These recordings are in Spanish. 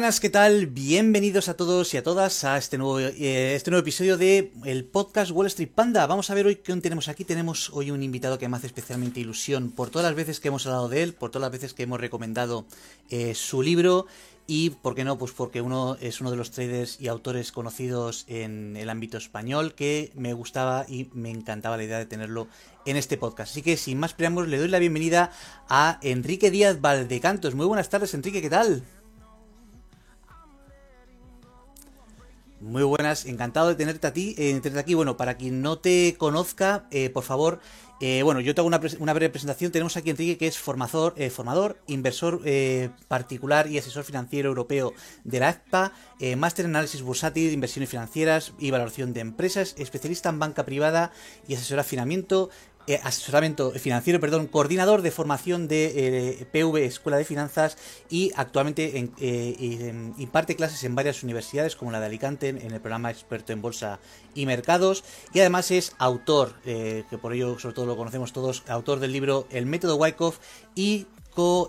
Buenas, ¿qué tal? Bienvenidos a todos y a todas a este nuevo, eh, este nuevo episodio de el podcast Wall Street Panda. Vamos a ver hoy qué tenemos aquí. Tenemos hoy un invitado que me hace especialmente ilusión por todas las veces que hemos hablado de él, por todas las veces que hemos recomendado eh, su libro y, ¿por qué no? Pues porque uno es uno de los traders y autores conocidos en el ámbito español que me gustaba y me encantaba la idea de tenerlo en este podcast. Así que, sin más preámbulos, le doy la bienvenida a Enrique Díaz Valdecantos. Muy buenas tardes, Enrique, ¿qué tal? Muy buenas, encantado de tenerte a ti, eh, tenerte aquí. Bueno, para quien no te conozca, eh, por favor, eh, bueno, yo te hago una, breve presentación. Tenemos aquí Enrique, que es formador, formador inversor particular y asesor financiero europeo de la ACPA, máster en análisis bursátil, inversiones financieras y valoración de empresas, especialista en banca privada y asesoramiento, eh, asesoramiento financiero, perdón, coordinador de formación de eh, PV Escuela de Finanzas y actualmente eh, imparte clases en varias universidades como la de Alicante en el programa experto en bolsa y mercados y además es autor, que por ello sobre todo lo conocemos todos, autor del libro El método Wyckoff y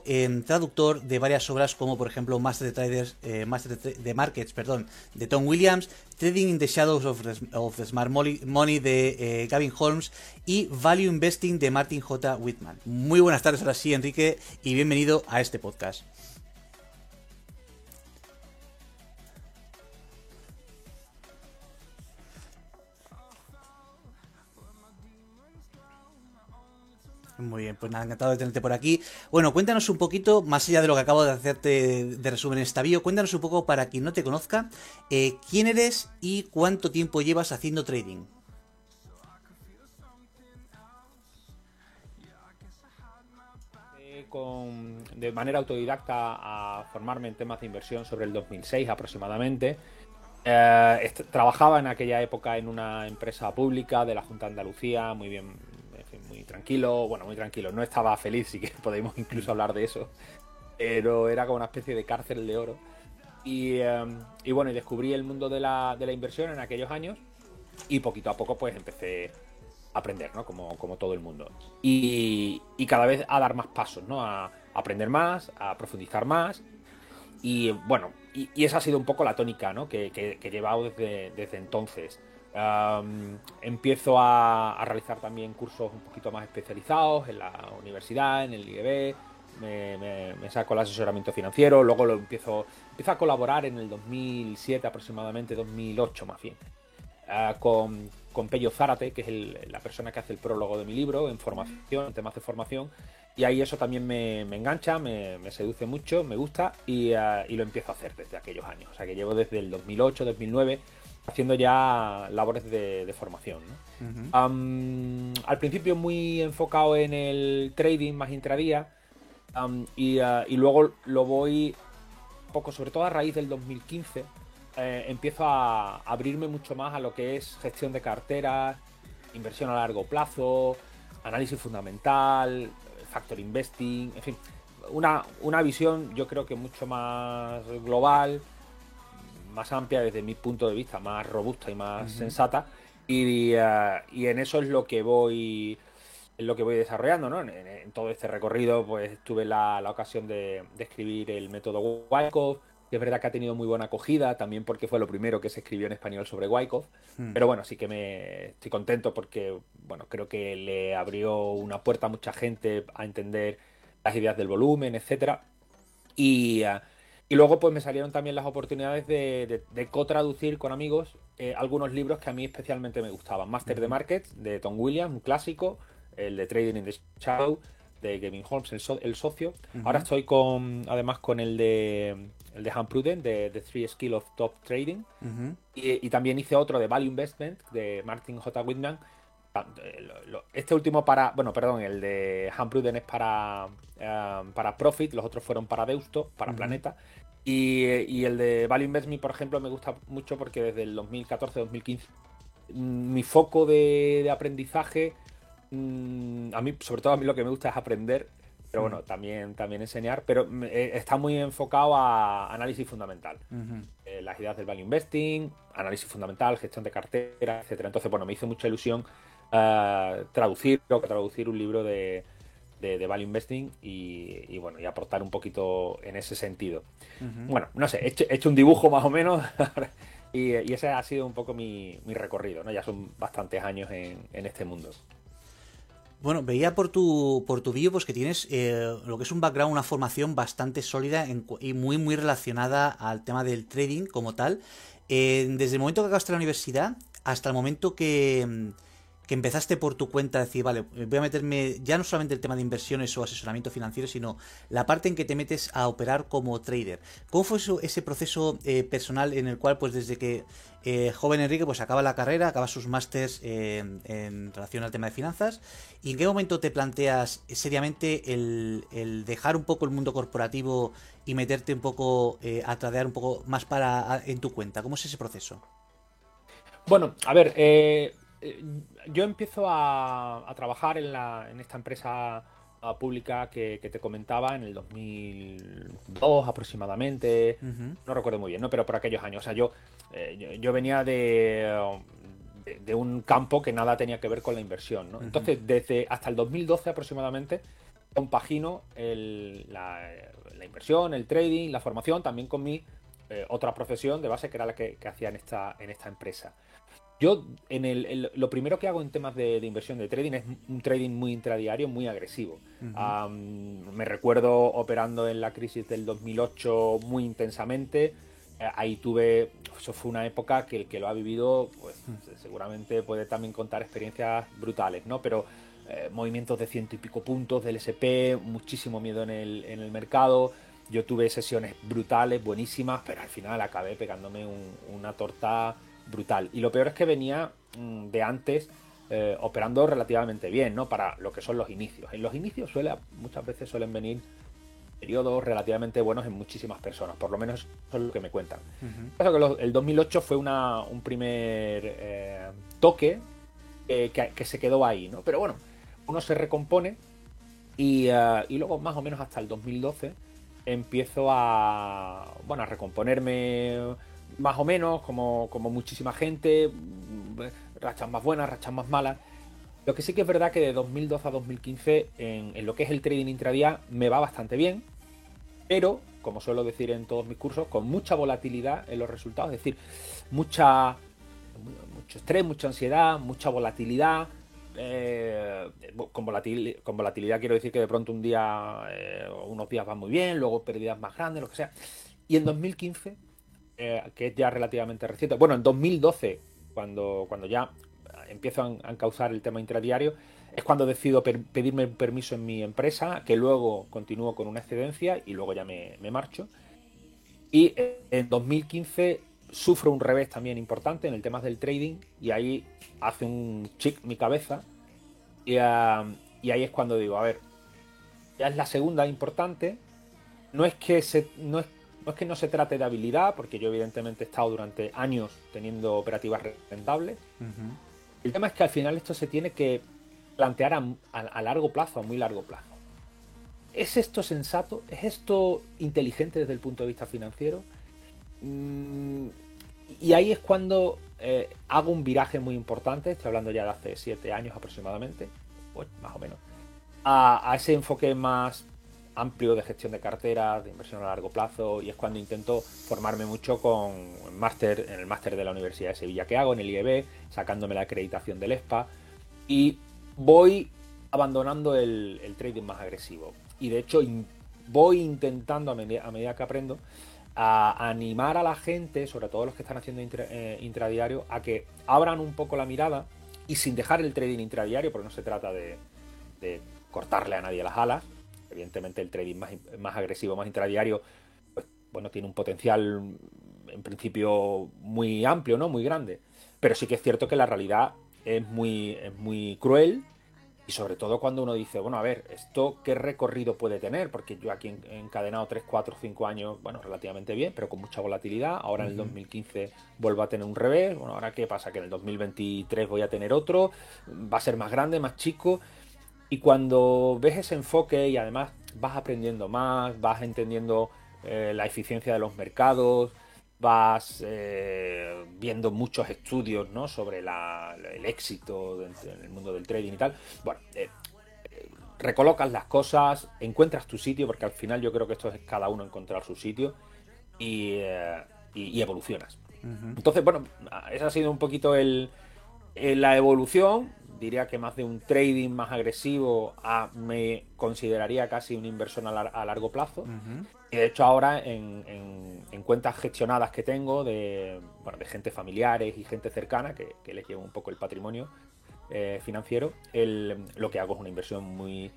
en traductor de varias obras como por ejemplo Master de Traders, eh, Master de, Markets, perdón, de Tom Williams, Trading in the Shadows of the, Smart Money de eh, Gavin Holmes y Value Investing de Martin J. Whitman. Muy buenas tardes ahora sí, Enrique, y bienvenido a este podcast. Muy bien, pues nada, encantado de tenerte por aquí. Bueno, cuéntanos un poquito, más allá de lo que acabo de hacerte de resumen en esta bio, cuéntanos un poco para quien no te conozca, eh, quién eres y cuánto tiempo llevas haciendo trading. de manera autodidacta a formarme en temas de inversión sobre el 2006 aproximadamente. Eh, trabajaba en aquella época en una empresa pública de la Junta de Andalucía, muy bien muy tranquilo, bueno, muy tranquilo, no estaba feliz, sí que podemos incluso hablar de eso, pero era como una especie de cárcel de oro. Y, em, y bueno, y descubrí el mundo de la, de la, inversión en aquellos años y poquito a poco pues empecé a aprender, ¿no? Como, como todo el mundo. Y, y, cada vez a dar más pasos, ¿no? A, aprender más, a profundizar más. Y bueno, y, y, esa ha sido un poco la tónica, ¿no? Que, que, que he llevado desde, desde entonces empiezo a, realizar también cursos un poquito más especializados en la universidad, en el IEB. Me, saco el asesoramiento financiero, luego lo empiezo, empiezo a colaborar en el 2007 aproximadamente, 2008 más bien, ah, con, con Pello Zárate, que es la persona que hace el prólogo de mi libro en formación, en temas de formación, y ahí eso también me, engancha, me, seduce mucho, me gusta y, ah, y, lo empiezo a hacer desde aquellos años. O sea que llevo desde el 2008, 2009 haciendo ya labores de, formación. al principio muy enfocado en el trading más intradía y, uh, y, luego lo voy poco, sobre todo a raíz del 2015, eh, empiezo a abrirme mucho más a lo que es gestión de carteras, inversión a largo plazo, análisis fundamental, factor investing, en fin, una, una visión yo creo que mucho más global más amplia desde mi punto de vista, más robusta y más sensata. Y, eh, y, en eso es lo que voy es lo que voy desarrollando, ¿no? En, todo este recorrido, pues tuve la, ocasión de, escribir el método Wyckoff, que es verdad que ha tenido muy buena acogida, también porque fue lo primero que se escribió en español sobre Wyckoff. Hmm. Pero bueno, sí que me estoy contento porque, bueno, creo que le abrió una puerta a mucha gente a entender las ideas del volumen, etcétera. Y, eh, y luego pues me salieron también las oportunidades de, co-traducir con amigos eh, algunos libros que a mí especialmente me gustaban. Master de Markets de Tom Williams, un clásico, el de Trading in the Shadow de Gavin Holmes, el, socio. Ahora estoy con, además con el de el de Han Pruden, de The Three Skills of Top Trading. y, también hice otro de Value Investment de Martin J. Whitman. Ah, este último para, bueno, perdón, el de Han Pruden es para, eh, para Profit, los otros fueron para Deusto, para Planeta. Y, el de Value Invest Me, por ejemplo, me gusta mucho porque desde el 2014-2015 mm, mi foco de, aprendizaje, mm, a mí, sobre todo a mí lo que me gusta es aprender, pero bueno, también, también enseñar, pero eh, está muy enfocado a análisis fundamental. Eh, las ideas del value investing, análisis fundamental, gestión de cartera, etcétera. Entonces, bueno, me hizo mucha ilusión uh, traducir, traducir un libro de, de, value investing y, bueno, y aportar un poquito en ese sentido. Bueno, no sé, he hecho, un dibujo más o menos y, ese ha sido un poco mi, recorrido, ¿no? Ya son bastantes años en, este mundo. Bueno, veía por tu, por tu vídeo pues que tienes eh, lo que es un background, una formación bastante sólida y muy, muy relacionada al tema del trading como tal. Eh, desde el momento que acabaste la universidad hasta el momento que que empezaste por tu cuenta a decir, vale, voy a meterme ya no solamente el tema de inversiones o asesoramiento financiero, sino la parte en que te metes a operar como trader. ¿Cómo fue ese proceso eh, personal en el cual, pues desde que eh, joven Enrique, pues acaba la carrera, acaba sus másters en relación al tema de finanzas, y en qué momento te planteas seriamente el, dejar un poco el mundo corporativo y meterte un poco eh, a tradear un poco más para en tu cuenta? ¿Cómo es ese proceso? Bueno, a ver, eh, eh, yo empiezo a, trabajar en, la, en, esta empresa ah, pública que, te comentaba en el 2002 aproximadamente, no recuerdo muy bien, ¿no? pero por aquellos años. O sea, yo, eh, yo, venía de, de, un campo que nada tenía que ver con la inversión. ¿no? Entonces, desde hasta el 2012 aproximadamente, compagino la, la, inversión, el trading, la formación, también con mi eh, otra profesión de base que era la que, que hacía en esta, en esta empresa. Yo, en el, lo primero que hago en temas de, inversión de trading es un trading muy intradiario, muy agresivo. me recuerdo operando en la crisis del 2008 muy intensamente. Eh, ahí tuve, eso fue una época que el que lo ha vivido, pues seguramente puede también contar experiencias brutales, ¿no? Pero eh, movimientos de ciento y pico puntos del SP, muchísimo miedo en el, en el mercado. Yo tuve sesiones brutales, buenísimas, pero al final acabé pegándome una torta brutal. Y lo peor es que venía mm, de antes eh, operando relativamente bien, ¿no? Para lo que son los inicios. En los inicios suele, muchas veces suelen venir periodos relativamente buenos en muchísimas personas, por lo menos eso es lo que me cuentan. el 2008 fue una, un primer eh, toque que, se quedó ahí, ¿no? Pero bueno, uno se recompone y, eh, y, luego más o menos hasta el 2012 empiezo a, bueno, a recomponerme más o menos, como, como muchísima gente, rachas más buenas, rachas más malas. Lo que sí que es verdad que de 2012 a 2015 en, lo que es el trading intradía me va bastante bien, pero, como suelo decir en todos mis cursos, con mucha volatilidad en los resultados, es decir, mucha, mucho estrés, mucha ansiedad, mucha volatilidad. Eh, con, con, volatilidad quiero decir que de pronto un día, eh, unos días van muy bien, luego pérdidas más grandes, lo que sea. Y en 2015 eh, que es ya relativamente reciente. Bueno, en 2012, cuando, cuando ya empiezo a, causar el tema intradiario, es cuando decido pedirme permiso en mi empresa, que luego continúo con una excedencia y luego ya me, marcho. Y en 2015 sufro un revés también importante en el tema del trading y ahí hace un chic mi cabeza y, ah, y, ahí es cuando digo, a ver, ya es la segunda importante, no es que se, no es no es que no se trate de habilidad, porque yo evidentemente he estado durante años teniendo operativas rentables. El tema es que al final esto se tiene que plantear a, largo plazo, a muy largo plazo. ¿Es esto sensato? ¿Es esto inteligente desde el punto de vista financiero? Mm, y ahí es cuando eh, hago un viraje muy importante, estoy hablando ya de hace siete años aproximadamente, pues más o menos, a ese enfoque más amplio de gestión de carteras, de inversión a largo plazo, y es cuando intento formarme mucho con máster, en el máster de la Universidad de Sevilla que hago, en el IEB, sacándome la acreditación del ESPA, y voy abandonando el, trading más agresivo. Y de hecho voy intentando a medida, que aprendo a animar a la gente, sobre todo los que están haciendo eh, intradiario, a que abran un poco la mirada y sin dejar el trading intradiario, porque no se trata de cortarle a nadie las alas, Evidentemente el trading más, más agresivo, más intradiario, pues bueno, tiene un potencial en principio muy amplio, ¿no? Muy grande. Pero sí que es cierto que la realidad es muy, muy cruel y sobre todo cuando uno dice, bueno, a ver, ¿esto qué recorrido puede tener? Porque yo aquí he encadenado 3, 4, 5 años, bueno, relativamente bien, pero con mucha volatilidad. Ahora en el 2015 vuelvo a tener un revés. Bueno, ahora qué pasa? Que en el 2023 voy a tener otro. Va a ser más grande, más chico. Y cuando ves ese enfoque y además vas aprendiendo más, vas entendiendo eh, la eficiencia de los mercados, vas eh, viendo muchos estudios sobre el éxito en el mundo del trading y tal. Bueno, eh, recolocas las cosas, encuentras tu sitio, porque al final yo creo que esto es cada uno encontrar su sitio y, evolucionas. Entonces, bueno, esa ha sido un poquito el, la evolución. Diría que más de un trading más agresivo a, me consideraría casi una inversión a, largo plazo. Y de hecho ahora en, cuentas gestionadas que tengo de, bueno, de gente familiares y gente cercana, que, que les llevo un poco el patrimonio, eh, financiero, el, lo que hago es una inversión muy,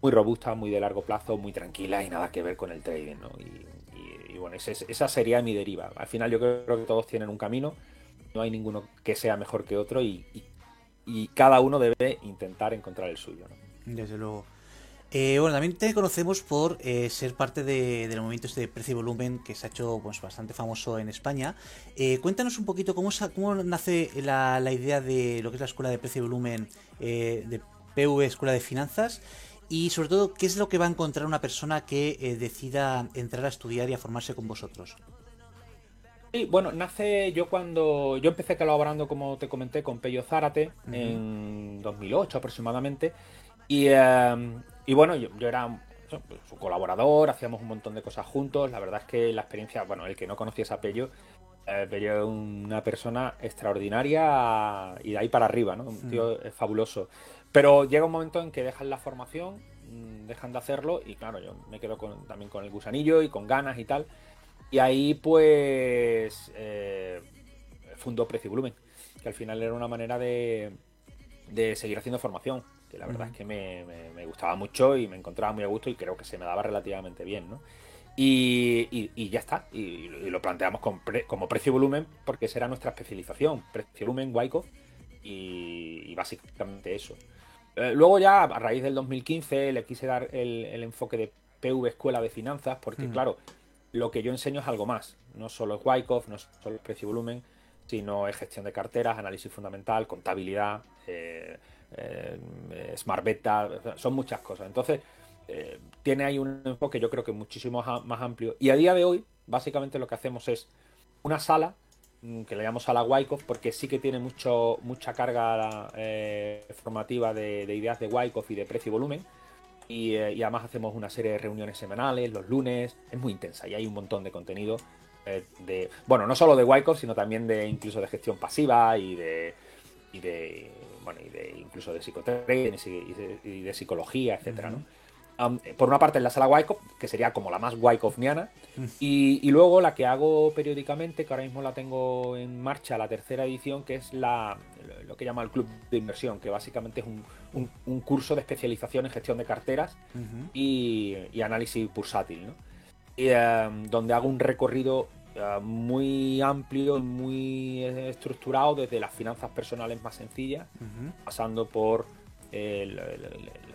muy robusta, muy de largo plazo, muy tranquila y nada que ver con el trading. ¿no? Y, bueno, esa sería mi deriva. Al final yo creo que todos tienen un camino, no hay ninguno que sea mejor que otro y, cada uno debe intentar encontrar el suyo. Desde luego. Eh, bueno, también te conocemos por eh, ser parte del movimiento este de precio y volumen que se ha hecho pues, bastante famoso en España. Eh, cuéntanos un poquito cómo, cómo nace la, idea de lo que es la Escuela de Precio y Volumen de PV Escuela de Finanzas y sobre todo qué es lo que va a encontrar una persona que decida entrar a estudiar y a formarse con vosotros. Sí, bueno, nace yo cuando yo empecé colaborando, como te comenté, con Pello Zárate en 2008 aproximadamente. Y, y bueno, yo, era su colaborador, hacíamos un montón de cosas juntos. La verdad es que la experiencia, bueno, el que no conocía a Pello, eh, Pello es una persona extraordinaria y de ahí para arriba, ¿no? Un tío mm. fabuloso. Pero llega un momento en que dejan la formación, mm, dejan de hacerlo y claro, yo me quedo también con el gusanillo y con ganas y tal. Y ahí pues eh, fundó Precio y Volumen, que al final era una manera de, de seguir haciendo formación que la verdad es que me, gustaba mucho y me encontraba muy a gusto y creo que se me daba relativamente bien, ¿no? Y, ya está, y, lo planteamos como precio-volumen porque esa era nuestra especialización, precio-volumen, Wyckoff y, básicamente eso. Eh, luego ya, a raíz del 2015, le quise dar el, enfoque de PV Escuela de Finanzas porque, claro, lo que yo enseño es algo más, no solo es Wyckoff, no solo es precio-volumen, sino es gestión de carteras, análisis fundamental, contabilidad, eh, eh, Smart Beta, son muchas cosas. Entonces, eh, tiene ahí un enfoque yo creo que muchísimo más amplio. Y a día de hoy, básicamente lo que hacemos es una sala, mm, que le llamamos sala Wyckoff, porque sí que tiene mucho, mucha carga formativa de, ideas de Wyckoff y de precio y volumen. Y, además hacemos una serie de reuniones semanales, los lunes, es muy intensa y hay un montón de contenido de, bueno, no solo de Wyckoff, sino también de incluso de gestión pasiva y de, y de bueno, y de incluso de psicoterapia y de, psicología, etcétera, ¿no? por una parte en la sala Wyckoff, que sería como la más Wyckoffniana, y, luego la que hago periódicamente, que ahora mismo la tengo en marcha, la tercera edición, que es la, lo que llama el Club de Inversión, que básicamente es un, curso de especialización en gestión de carteras y, análisis bursátil, ¿no? Y, donde hago un recorrido eh, muy amplio muy estructurado desde las finanzas personales más sencillas, pasando por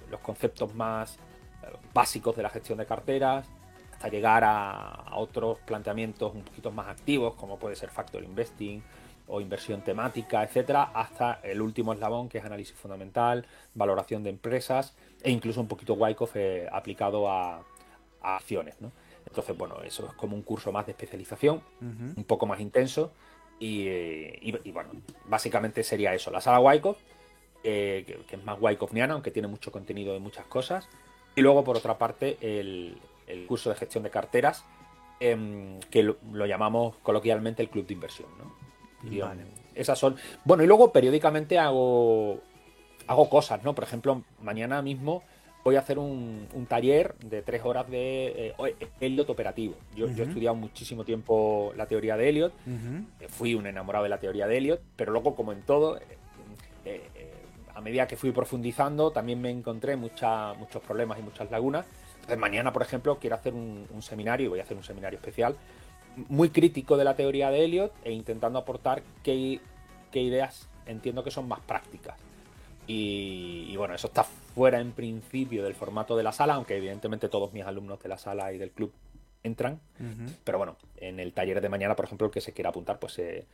los conceptos más eh, básicos de la gestión de carteras, hasta llegar a, otros planteamientos un poquito más activos, como puede ser factor investing o inversión temática, etcétera, hasta el último eslabón que es análisis fundamental, valoración de empresas e incluso un poquito Wyckoff eh, aplicado a, a acciones, ¿no? Entonces, bueno, eso es como un curso más de especialización, un poco más intenso. Y, bueno, básicamente sería eso. La sala Wyckoff, que, es más Wyckoffniana, aunque tiene mucho contenido de muchas cosas. Y luego, por otra parte, el, curso de gestión de carteras, em, que lo, llamamos coloquialmente el club de inversión. ¿no? Esas son. Bueno, y luego periódicamente hago, hago cosas, ¿no? Por ejemplo, mañana mismo voy a hacer un, taller de tres horas de eh, Elliot operativo. Yo, he estudiado muchísimo tiempo la teoría de Elliot, eh, fui un enamorado de la teoría de Elliot, pero luego, como en todo, eh, a medida que fui profundizando, también me encontré muchos problemas y muchas lagunas. Entonces, mañana, por ejemplo, quiero hacer un, seminario, voy a hacer un seminario especial, muy crítico de la teoría de Elliot e intentando aportar qué, qué ideas entiendo que son más prácticas. Y, bueno, eso está fuera en principio del formato de la sala, aunque evidentemente todos mis alumnos de la sala y del club entran. Pero bueno, en el taller de mañana, por ejemplo, el que se quiera apuntar, pues se,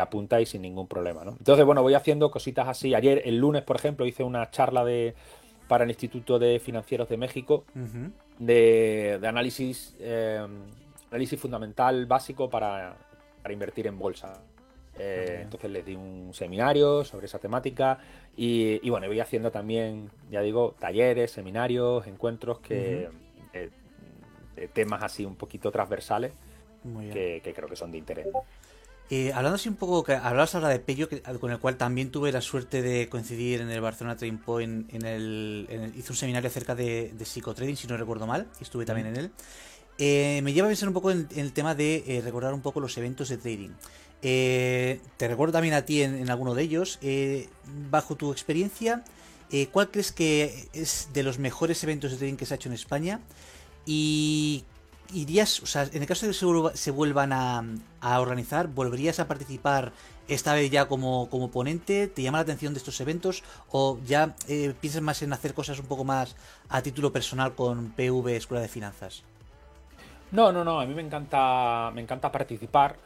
apunta y sin ningún problema. ¿no? Entonces, bueno, voy haciendo cositas así. Ayer, el lunes, por ejemplo, hice una charla de para el Instituto de Financieros de México de, análisis, eh, análisis fundamental básico para, para invertir en bolsa. Eh, entonces les di un seminario sobre esa temática y, bueno, voy haciendo también, ya digo, talleres, seminarios, encuentros que eh, de temas así un poquito transversales que, creo que son de interés. Eh, hablando así un poco, que hablabas ahora de Pello, con el cual también tuve la suerte de coincidir en el Barcelona Trading Point, en el, hizo un seminario acerca de, de psicotrading, si no recuerdo mal, y estuve también en él. Eh, me lleva a pensar un poco en, el tema de eh, recordar un poco los eventos de trading. te recuerdo también a ti en, alguno de ellos. bajo tu experiencia, ¿cuál crees que es de los mejores eventos de trading que se ha hecho en España? Y irías, o sea, en el caso de que se, vuelvan a, organizar, ¿volverías a participar esta vez ya como, como ponente? ¿Te llama la atención de estos eventos? ¿O ya eh, piensas más en hacer cosas un poco más a título personal con PV Escuela de Finanzas? No, no, no, a mí me encanta, me encanta participar.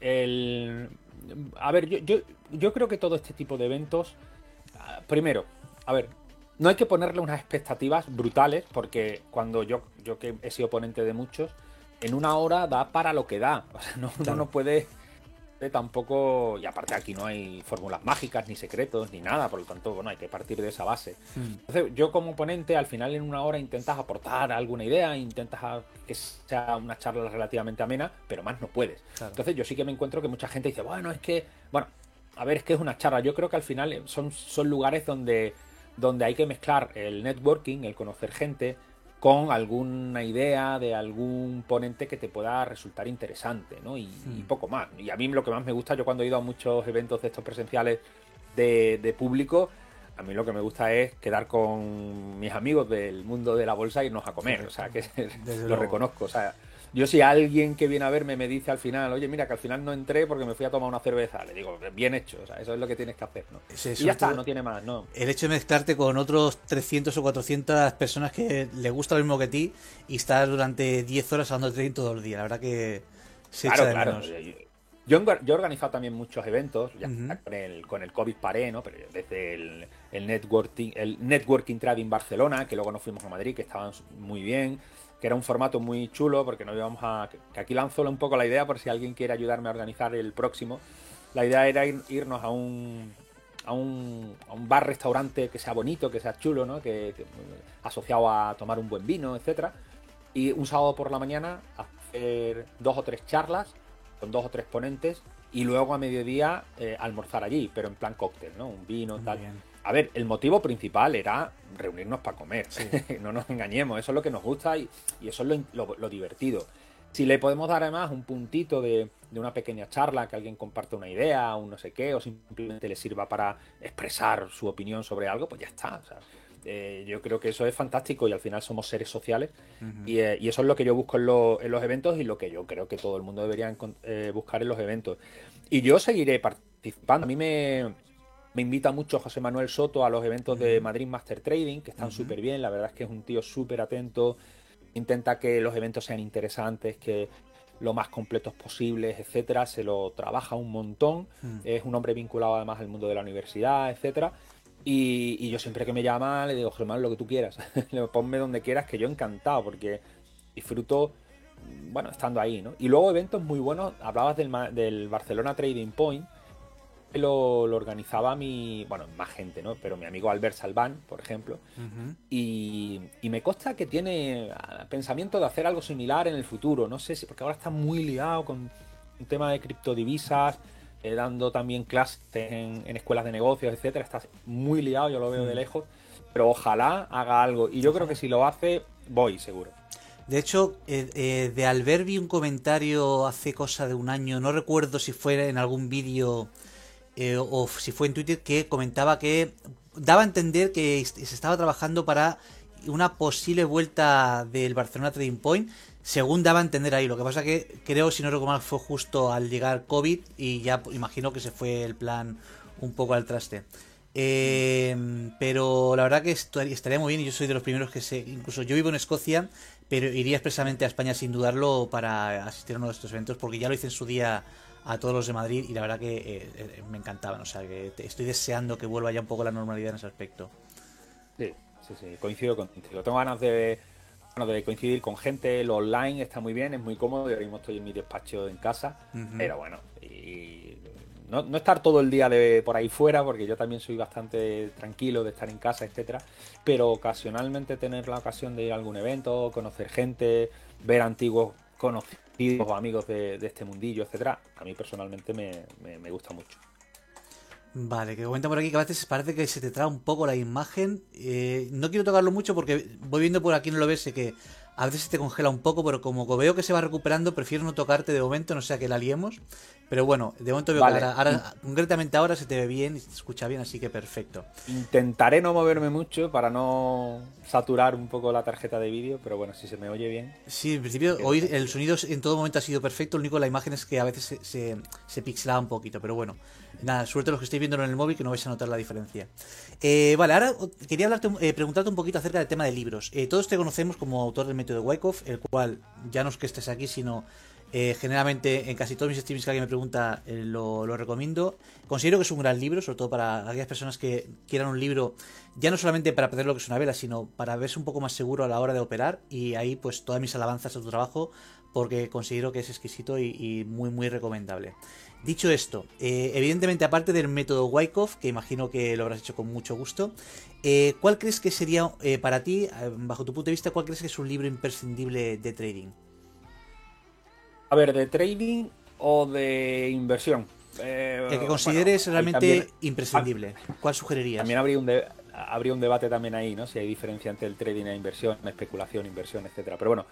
El... A ver, yo, yo, yo creo que todo este tipo de eventos, ah, primero, a ver, no hay que ponerle unas expectativas brutales, porque cuando yo, yo que he sido ponente de muchos, en una hora da para lo que da. O sea, no, uno no puede tampoco. Y aparte aquí no hay fórmulas mágicas, ni secretos, ni nada. Por lo tanto, bueno, hay que partir de esa base. Hmm. Entonces, yo como ponente, al final en una hora intentas aportar alguna idea, intentas que sea una charla relativamente amena, pero más no puedes. Entonces, yo sí que me encuentro que mucha gente dice, bueno, es que. Bueno, a ver, es que es una charla. Yo creo que al final son, son lugares donde donde hay que mezclar el networking, el conocer gente, con alguna idea de algún ponente que te pueda resultar interesante, ¿no? Y, hmm. poco más. Y a mí lo que más me gusta, yo cuando he ido a muchos eventos de estos presenciales de, público, a mí lo que me gusta es quedar con mis amigos del mundo de la bolsa y irnos a comer. o sea, que lo reconozco. O sea, yo si alguien que viene a verme me dice al final, oye, mira, que al final no entré porque me fui a tomar una cerveza, le digo, bien hecho, o sea, eso es lo que tienes que hacer, ¿no? y ya está, no tiene más, ¿no? El hecho de mezclarte con otros 300 o 400 personas que le gusta lo mismo que ti y estar durante 10 horas hablando de todo el día, la verdad que se claro, echa de claro. Yo, yo, he organizado también muchos eventos, ya con, el, con el COVID paré, ¿no? Pero desde el, el, networking, el Networking Trading Barcelona, que luego nos fuimos a Madrid, que estaban muy bien que era un formato muy chulo, porque no íbamos a. que aquí lanzo un poco la idea por si alguien quiere ayudarme a organizar el próximo. La idea era irnos a un, a un, a un bar restaurante que sea bonito, que sea chulo, ¿no? Que, asociado a tomar un buen vino, etcétera. Y un sábado por la mañana hacer dos o tres charlas con dos o tres ponentes y luego a mediodía eh, almorzar allí, pero en plan cóctel, ¿no? Un vino, tal. A ver, el motivo principal era reunirnos para comer. no nos engañemos, eso es lo que nos gusta y, eso es lo, divertido. Si le podemos dar además un puntito de, una pequeña charla, que alguien comparte una idea, un no sé qué, o simplemente le sirva para expresar su opinión sobre algo, pues ya está. Eh, yo creo que eso es fantástico y al final somos seres sociales eh, y, eso es lo que yo busco en, los eventos y lo que yo creo que todo el mundo debería eh, buscar en los eventos. Y yo seguiré participando. A mí me, me invita mucho José Manuel Soto a los eventos de Madrid Master Trading, que están súper bien. La verdad es que es un tío súper atento. Intenta que los eventos sean interesantes, que lo más completos posibles, etcétera. Se lo trabaja un montón. Es un hombre vinculado además al mundo de la universidad, etcétera. Y, yo siempre que me llama le digo, Germán, lo que tú quieras. Ponme donde quieras, que yo encantado, porque disfruto, bueno, estando ahí, ¿no? Y luego eventos muy buenos. Hablabas del, del Barcelona Trading Point lo, organizaba mi, bueno, más gente, ¿no? Pero mi amigo Albert Salván, por ejemplo. y, me consta que tiene ah, pensamiento de hacer algo similar en el futuro. No sé si, porque ahora está muy liado con un tema de criptodivisas, eh, dando también clases en, escuelas de negocios, etcétera. Está muy liado, yo lo veo de lejos. Pero ojalá haga algo. Y yo creo que si lo hace, voy, seguro. De hecho, eh, eh, de Albert vi un comentario hace cosa de un año, no recuerdo si fue en algún vídeo eh, o si fue en Twitter, que comentaba que daba a entender que se estaba trabajando para una posible vuelta del Barcelona Trading Point, según daba a entender ahí. Lo que pasa que creo, si no recuerdo mal, fue justo al llegar COVID y ya imagino que se fue el plan un poco al traste. Eh, pero la verdad que estaría muy bien y yo soy de los primeros que sé, incluso yo vivo en Escocia, pero iría expresamente a España sin dudarlo para asistir a uno de estos eventos porque ya lo hice en su día a todos los de Madrid y la verdad que eh, eh, me encantaban. O sea, que estoy deseando que vuelva ya un poco la normalidad en ese aspecto. Sí, sí, sí, coincido contigo. Tengo ganas de, bueno, de coincidir con gente. Lo online está muy bien, es muy cómodo. Yo mismo estoy en mi despacho en casa, pero bueno, y no, no, estar todo el día de por ahí fuera, porque yo también soy bastante tranquilo de estar en casa, etcétera, pero ocasionalmente tener la ocasión de ir a algún evento, conocer gente, ver antiguos conocidos o amigos de, este mundillo, etcétera, a mí personalmente me, gusta mucho. Vale, que cuenta por aquí que a veces parece que se te trae un poco la imagen. Eh, no quiero tocarlo mucho porque voy viendo por aquí, no lo ves, que a veces se te congela un poco, pero como veo que se va recuperando, prefiero no tocarte de momento, no sea que la liemos. Pero bueno, de momento veo que ahora, concretamente ahora se te ve bien y se te escucha bien, así que perfecto. Intentaré no moverme mucho para no saturar un poco la tarjeta de vídeo, pero bueno, si se me oye bien. Sí, en principio hoy el sonido en todo momento ha sido perfecto, lo único la imagen es que a veces se, se, pixelaba un poquito, pero bueno. Nada, suerte los que estéis viendo en el móvil que no vais a notar la diferencia. Eh, vale, ahora quería hablarte, eh, preguntarte un poquito acerca del tema de libros. Eh, todos te conocemos como autor del método de Wyckoff, el cual ya no es que estés aquí, sino generalmente en casi todos mis streams que alguien me pregunta lo, lo, recomiendo. Considero que es un gran libro, sobre todo para aquellas personas que quieran un libro, ya no solamente para aprender lo que es una vela, sino para verse un poco más seguro a la hora de operar. Y ahí pues todas mis alabanzas a tu trabajo, porque considero que es exquisito y muy muy recomendable. Dicho esto, eh, evidentemente aparte del método Wyckoff, que imagino que lo habrás hecho con mucho gusto, eh, ¿cuál crees que sería eh, para ti, bajo tu punto de vista, cuál crees que es un libro imprescindible de trading? A ver, de trading o de inversión. el que consideres realmente imprescindible. ¿Cuál sugerirías? También habría un, habría un debate también ahí, ¿no? Si hay diferencia entre el trading e inversión, especulación, inversión, etcétera. Pero bueno,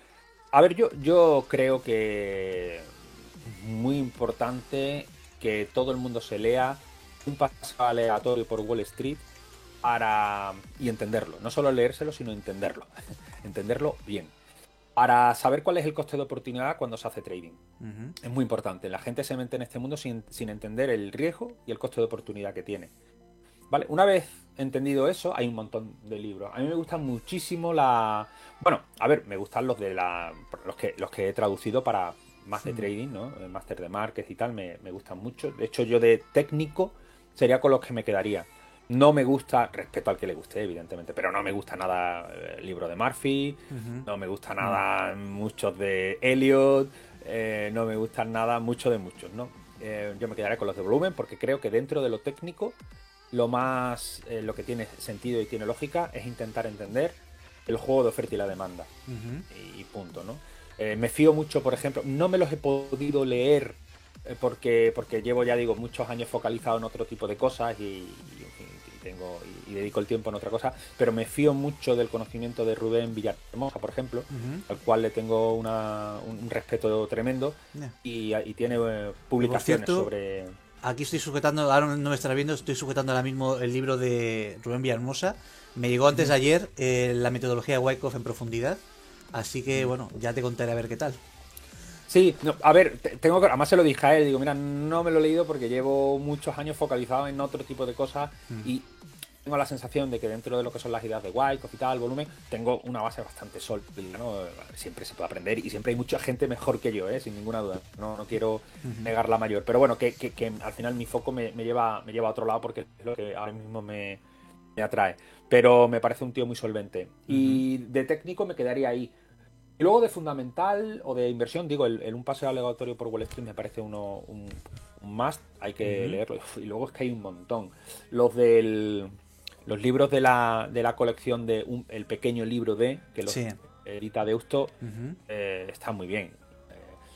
a ver, yo, yo creo que muy importante que todo el mundo se lea un paso aleatorio por Wall Street para y entenderlo, no solo leérselo, sino entenderlo, entenderlo bien. Para saber cuál es el coste de oportunidad cuando se hace trading. Es muy importante. La gente se mete en este mundo sin, sin, entender el riesgo y el coste de oportunidad que tiene. ¿Vale? Una vez entendido eso, hay un montón de libros. A mí me gustan muchísimo la. Bueno, a ver, me gustan los de la. los que, los que he traducido para, más de trading, ¿no? El máster de markets y tal, me, me, gustan mucho. De hecho, yo de técnico sería con los que me quedaría. No me gusta, respeto al que le guste, evidentemente, pero no me gusta nada eh, el libro de Murphy, no me gusta nada muchos de Elliot, eh, no me gustan nada mucho de muchos, ¿no? Eh, yo me quedaré con los de volumen porque creo que dentro de lo técnico, lo más, lo que tiene sentido y tiene lógica es intentar entender el juego de oferta y la demanda. y punto, ¿no? Eh, me fío mucho, por ejemplo, no me los he podido leer eh, porque, porque llevo, ya digo, muchos años focalizado en otro tipo de cosas y, tengo, y, dedico el tiempo en otra cosa, pero me fío mucho del conocimiento de Rubén Villahermosa, por ejemplo, al cual le tengo un respeto tremendo y, tiene eh, publicaciones sobre... Aquí estoy sujetando, ahora no me estará viendo, estoy sujetando ahora mismo el libro de Rubén Villahermosa. Me llegó antes de ayer la metodología de Wyckoff en profundidad. Así que bueno, ya te contaré a ver qué tal. Sí, a ver, tengo que, además se lo dije a él, digo, mira, no me lo he leído porque llevo muchos años focalizado en otro tipo de cosas mm. y tengo la sensación de que dentro de lo que son las ideas de White, y tal, volumen, tengo una base bastante sólida, ¿no? Siempre se puede aprender y siempre hay mucha gente mejor que yo, ¿eh? sin ninguna duda. No, no quiero negar la mayor, pero bueno, que, que, al final mi foco me, lleva, me lleva a otro lado porque es lo que ahora mismo me, me atrae. Pero me parece un tío muy solvente. Y de técnico me quedaría ahí. Y luego de fundamental o de inversión, digo, el, un paseo aleatorio por Wall Street me parece uno un, must, hay que leerlo. Y luego es que hay un montón. Los del los libros de la, de la colección de El pequeño libro de, que los edita Deusto, eh, están muy bien. Eh,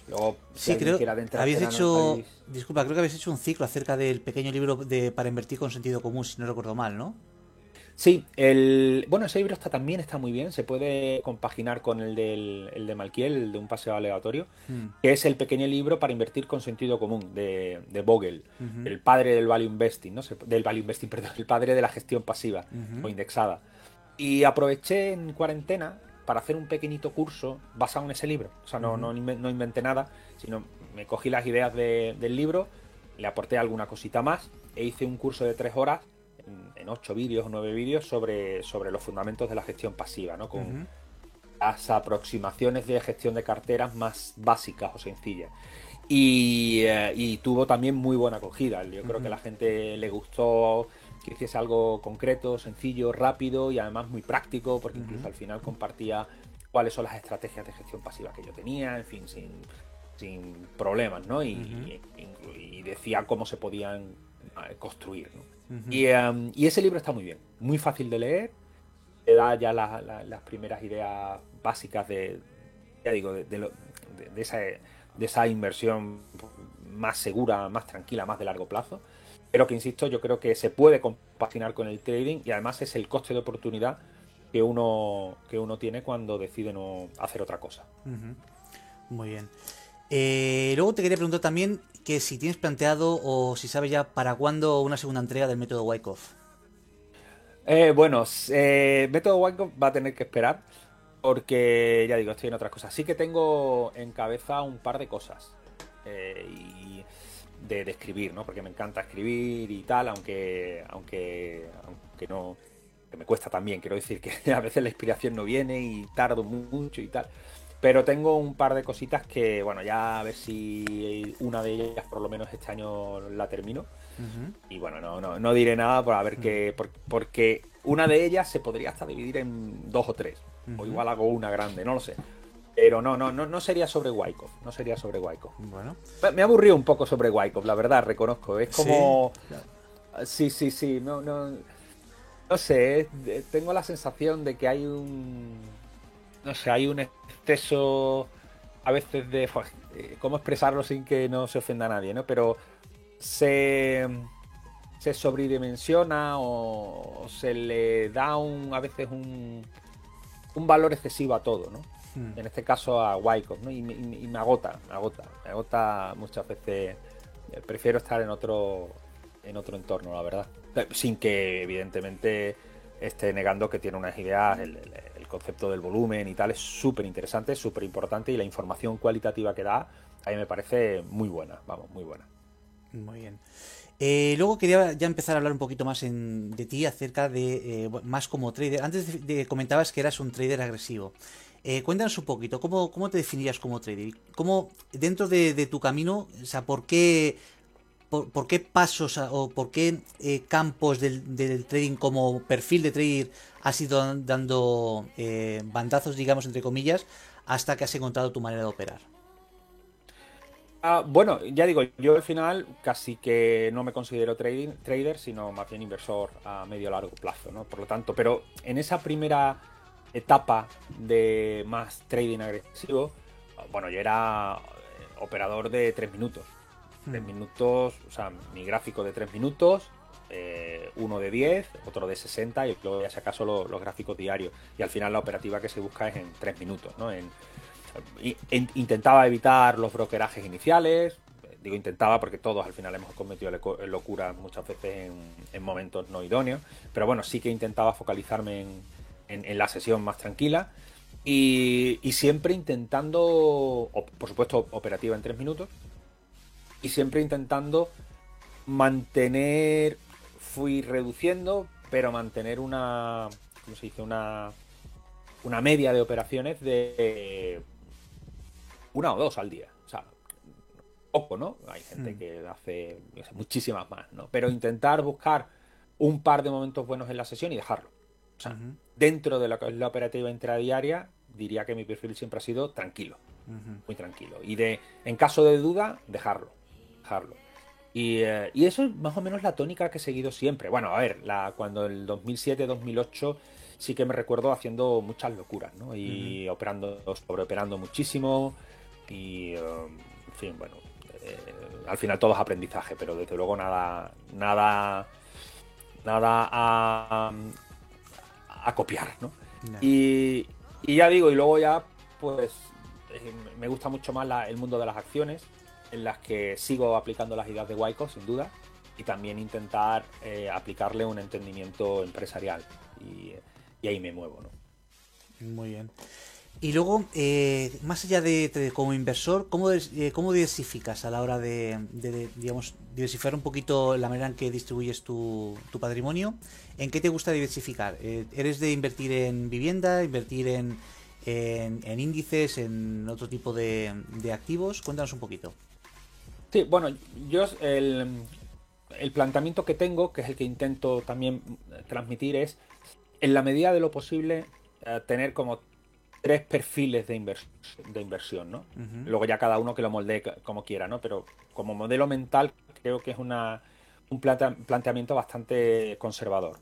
luego, sí, creo que habéis hecho, disculpa, creo que habéis hecho un ciclo acerca del pequeño libro de para invertir con sentido común, si no recuerdo mal, ¿no? Sí, el, bueno, ese libro está, también está muy bien, se puede compaginar con el, del, el de Malkiel, el de un paseo aleatorio, hmm. que es el pequeño libro para invertir con sentido común de, de Vogel, el padre del value investing, ¿no? del value investing, perdón, el padre de la gestión pasiva o indexada. Y aproveché en cuarentena para hacer un pequeñito curso basado en ese libro. O sea, no, no, no inventé nada, sino me cogí las ideas del libro, le aporté alguna cosita más e hice un curso de tres horas en, ocho vídeos o nueve vídeos sobre, sobre los fundamentos de la gestión pasiva, ¿no? Con las aproximaciones de gestión de carteras más básicas o sencillas. Y, eh, tuvo también muy buena acogida. Yo creo que a la gente le gustó que hiciese algo concreto, sencillo, rápido y además muy práctico, porque incluso al final compartía cuáles son las estrategias de gestión pasiva que yo tenía, en fin, sin, sin problemas, ¿no? Y, decía cómo se podían eh, construir, em, y, ese libro está muy bien, muy fácil de leer, te da ya las primeras ideas básicas de, ya digo, de, esa, de esa inversión más segura, más tranquila, más de largo plazo. Pero que, insisto, yo creo que se puede compaginar con el trading y además es el coste de oportunidad que uno, que uno tiene cuando decide no hacer otra cosa. Muy bien. Eh, luego te quería preguntar también que si tienes planteado o si sabes ya para cuándo una segunda entrega del método Wyckoff. Eh, bueno, eh, método Wyckoff va a tener que esperar porque ya digo, estoy en otras cosas. Sí que tengo en cabeza un par de cosas eh, y de, escribir, ¿no? Porque me encanta escribir y tal, aunque, aunque, aunque no, que me cuesta también. Quiero decir que a veces la inspiración no viene y tardo mucho y tal. Pero tengo un par de cositas que, bueno, ya a ver si una de ellas por lo menos este año la termino. Y bueno, no, no, no, diré nada por a ver qué. Porque una de ellas se podría hasta dividir en dos o tres. O igual hago una grande, no lo sé. Pero no, no, no, no sería sobre Wyckoff. No sería sobre Wyckoff. Bueno. Me aburrió un poco sobre Wyckoff, la verdad, reconozco. Es como. Sí, sí, sí. No, no. No sé, tengo la sensación de que hay un. No sé, hay un exceso a veces de. Eh, ¿Cómo expresarlo sin que no se ofenda a nadie, no? Pero se. Se sobredimensiona o, se le da un, a veces un, un valor excesivo a todo, ¿no? Hmm. En este caso a Wyckoff, ¿no? Y, me agota, me agota, me agota muchas veces. Eh, prefiero estar en otro, en otro entorno, la verdad. Sin que, evidentemente, esté negando que tiene unas ideas, el, concepto del volumen y tal es súper interesante, súper importante y la información cualitativa que da a mí me parece muy buena, vamos, muy buena. Muy bien. Eh, luego quería ya empezar a hablar un poquito más de ti acerca de eh, más como trader. Antes comentabas que eras un trader agresivo. Eh, cuéntanos un poquito, ¿cómo, ¿cómo, te definirías como trader? ¿Cómo, dentro de, de, tu camino, o sea, por qué por, qué pasos o por qué eh, campos del, trading como perfil de trader has ido dando eh, bandazos, digamos, entre comillas, hasta que has encontrado tu manera de operar? Ah, bueno, ya digo, yo al final casi que no me considero trader, sino más bien inversor a medio largo plazo, ¿no? Por lo tanto, pero en esa primera etapa de más trading agresivo, bueno, yo era eh, operador de tres minutos. 3 hmm. minutos, o sea, mi gráfico de 3 minutos, eh, uno de 10, otro de 60 y luego ya si acaso los, gráficos diarios. Y al final la operativa que se busca es en 3 minutos, ¿no? intentaba evitar los brokerajes iniciales, digo intentaba porque todos al final hemos cometido locuras muchas veces en, momentos no idóneos, pero bueno, sí que intentaba focalizarme en, la sesión más tranquila y, y, siempre intentando, por supuesto, operativa en 3 minutos, y siempre intentando mantener, fui reduciendo, pero mantener una, ¿cómo se dice? Una, una media de operaciones de una o dos al día. O sea, poco, ¿no? Hay gente hmm. que hace muchísimas más, ¿no? Pero intentar buscar un par de momentos buenos en la sesión y dejarlo. O sea, dentro de lo que es la operativa intradiaria, diría que mi perfil siempre ha sido tranquilo, muy tranquilo. Y de, en caso de duda, dejarlo. Eh, y, eso es más o menos la tónica que he seguido siempre. Bueno, a ver, la, cuando el 2007-2008 sí que me recuerdo haciendo muchas locuras, ¿no? Y operando, sobreoperando muchísimo. Y, um, en fin, bueno, eh, al final todo es aprendizaje, pero desde luego nada, nada, nada a, a copiar, ¿no? Y, y, ya digo, y luego ya, pues, eh, me gusta mucho más el mundo de las acciones en las que sigo aplicando las ideas de Waiko, sin duda, y también intentar eh, aplicarle un entendimiento empresarial. Y, ahí me muevo, ¿no? Muy bien. Y luego, eh, más allá de, como inversor, ¿cómo, eh, ¿cómo, diversificas a la hora de, digamos, diversificar un poquito la manera en que distribuyes tu, patrimonio? ¿En qué te gusta diversificar? ¿Eres de invertir en vivienda, invertir en, en, índices, en otro tipo de, activos? Cuéntanos un poquito. Sí, bueno, yo el, planteamiento que tengo, que es el que intento también transmitir, es en la medida de lo posible eh, tener como tres perfiles de, de inversión, ¿no? Luego ya cada uno que lo moldee como quiera, ¿no? Pero como modelo mental creo que es una, un planteamiento bastante conservador.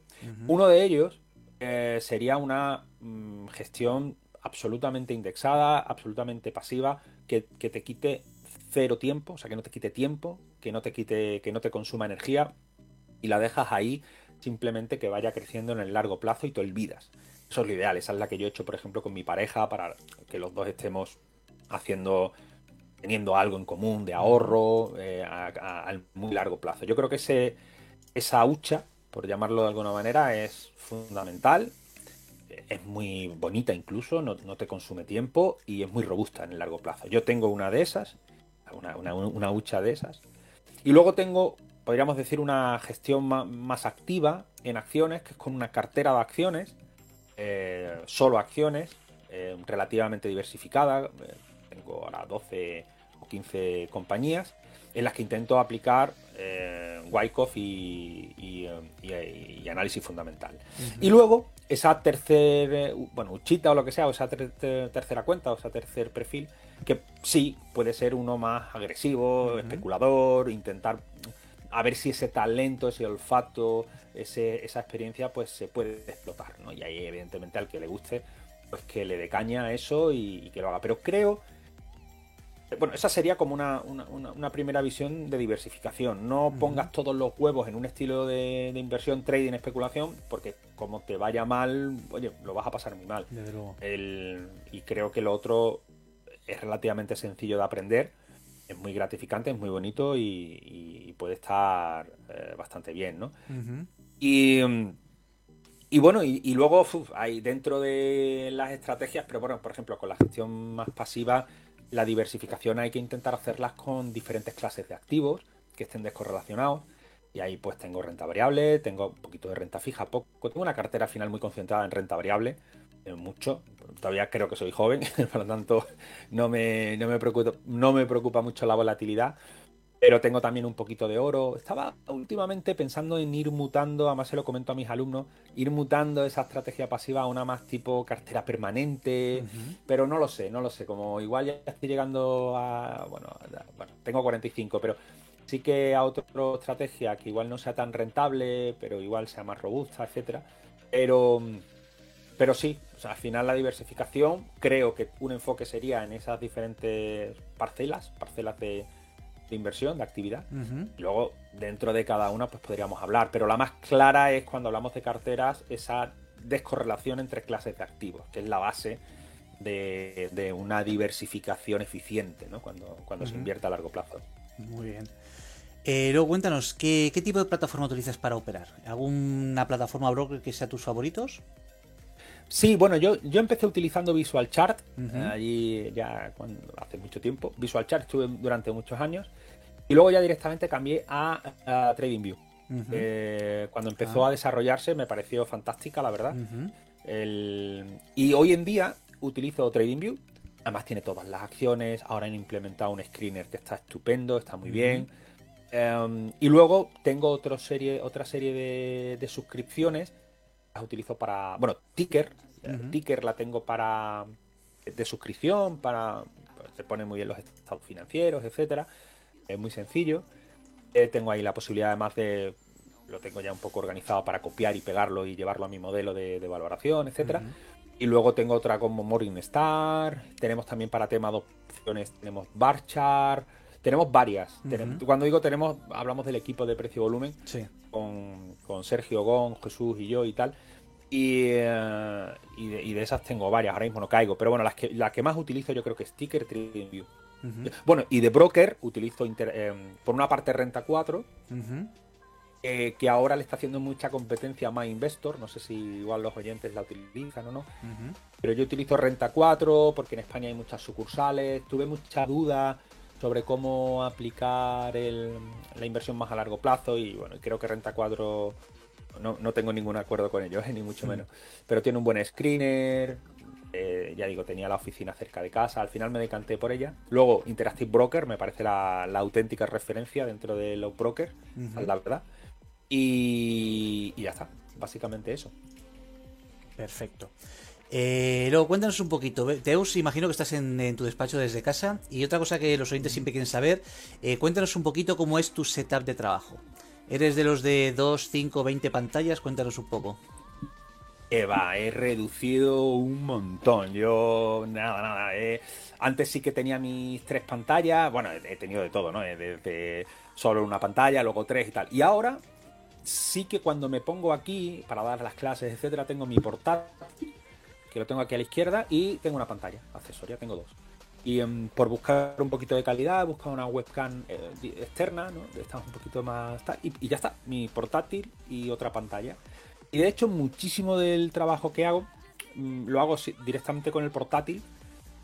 Uno de ellos eh, sería una mm, gestión absolutamente indexada, absolutamente pasiva, que, que, te quite cero tiempo, o sea, que no te quite tiempo, que no te quite, que no te consuma energía y la dejas ahí simplemente que vaya creciendo en el largo plazo y te olvidas. Eso es lo ideal, esa es la que yo he hecho, por ejemplo, con mi pareja para que los dos estemos haciendo, teniendo algo en común de ahorro eh, muy largo plazo. Yo creo que ese, esa hucha, por llamarlo de alguna manera, es fundamental. Es muy bonita incluso, no, te consume tiempo y es muy robusta en el largo plazo. Yo tengo una de esas, una, una hucha de esas. Y luego tengo podríamos decir, una gestión más, activa en acciones, que es con una cartera de acciones, eh, solo acciones, eh, relativamente diversificada. Eh, tengo ahora 12 o 15 compañías en las que intento aplicar Wyckoff y, y, análisis fundamental. Y luego, esa tercera, bueno, uchita o lo que sea, o esa tercera cuenta, o esa tercer perfil, que sí puede ser uno más agresivo, especulador, intentar a ver si ese talento, ese olfato, esa experiencia, pues se puede explotar, ¿no? Y ahí, evidentemente, al que le guste, pues que le dé caña a eso y, que lo haga. Pero creo. Bueno, esa sería como una, primera visión de diversificación. No pongas todos los huevos en un estilo de, inversión, trading, especulación, porque como te vaya mal, oye, lo vas a pasar muy mal. y creo que lo otro es relativamente sencillo de aprender es muy gratificante, es muy bonito y, puede estar eh, bastante bien, ¿no? y, bueno, y, luego hay dentro de las estrategias, pero bueno, por ejemplo, con la gestión más pasiva, la diversificación hay que intentar hacerlas con diferentes clases de activos que estén descorrelacionados. Y ahí pues tengo renta variable, tengo un poquito de renta fija, poco. Tengo una cartera final muy concentrada en renta variable, mucho. Todavía creo que soy joven, por lo tanto no me, no me, preocupa, no me preocupa mucho la volatilidad. Pero tengo también un poquito de oro. Estaba últimamente pensando en ir mutando, además se lo comento a mis alumnos, ir mutando esa estrategia pasiva a una más tipo cartera permanente. Pero no lo sé, no lo sé. Como igual ya estoy llegando a. Bueno, bueno, tengo 45, pero sí que a otra estrategia que igual no sea tan rentable, pero igual sea más robusta, etcétera. Pero pero sí, al final la diversificación, creo que un enfoque sería en esas diferentes parcelas, parcelas de, inversión, de actividad. luego, dentro de cada una, pues podríamos hablar. Pero la más clara es cuando hablamos de carteras, esa descorrelación entre clases de activos, que es la base de, una diversificación eficiente, ¿no? Cuando, cuando se invierte a largo plazo. Muy bien. Eh, luego cuéntanos, ¿qué, ¿qué, tipo de plataforma utilizas para operar? ¿Alguna plataforma broker que sea tus favoritos? Sí, bueno, yo, yo empecé utilizando Visual Chart, allí ya cuando, hace mucho tiempo. Visual Chart estuve durante muchos años. Y luego ya directamente cambié a, TradingView. Eh, cuando empezó ah. a desarrollarse me pareció fantástica, la verdad. y hoy en día utilizo TradingView. Además tiene todas las acciones. Ahora han implementado un screener que está estupendo, está muy bien. Em, y luego tengo otra serie, otra serie de, de suscripciones las utilizo para. Bueno, Ticker. Eh, Ticker la tengo para. de suscripción, para. Pues, se pone muy bien los estados financieros, etcétera. Es muy sencillo. Eh, tengo ahí la posibilidad, además de. Lo tengo ya un poco organizado para copiar y pegarlo y llevarlo a mi modelo de, valoración, etcétera. Y luego tengo otra como Morningstar. Tenemos también para tema de opciones, tenemos Barchar. Tenemos varias. cuando digo tenemos, hablamos del equipo de precio-volumen. Sí. Con, con, Sergio Gon, Jesús y yo y tal. Y, eh, y, de, esas tengo varias. Ahora mismo no caigo. Pero bueno, las que, la que más utilizo yo creo que es Sticker TradingView. Bueno, y de broker utilizo eh, por una parte Renta 4. Eh, que ahora le está haciendo mucha competencia a MyInvestor. No sé si igual los oyentes la utilizan o no. Pero yo utilizo Renta 4 porque en España hay muchas sucursales. Tuve mucha duda sobre cómo aplicar la inversión más a largo plazo y bueno, creo que Renta 4 no, tengo ningún acuerdo con ellos, ni mucho menos. Pero tiene un buen screener, eh, ya digo, tenía la oficina cerca de casa, al final me decanté por ella. Luego, Interactive Broker, me parece la, auténtica referencia dentro de los brokers, la verdad. Y, y, ya está, básicamente eso. Perfecto. Eh, luego, cuéntanos un poquito. Teus, imagino que estás en, tu despacho desde casa. Y otra cosa que los oyentes siempre quieren saber, eh, cuéntanos un poquito cómo es tu setup de trabajo. ¿Eres de los de 2, 5, 20 pantallas? Cuéntanos un poco. Eva, he reducido un montón. Yo, nada, nada. antes sí que tenía mis tres pantallas. Bueno, he tenido de todo, ¿no? Desde solo una pantalla, luego tres y tal. Y ahora sí que cuando me pongo aquí para dar las clases, etcétera, tengo mi portátil que lo tengo aquí a la izquierda, y tengo una pantalla accesoria, tengo dos. Y em, por buscar un poquito de calidad, he buscado una webcam eh, externa, ¿no? Estamos un poquito más... Y, ya está, mi portátil y otra pantalla. Y de hecho, muchísimo del trabajo que hago mm, lo hago directamente con el portátil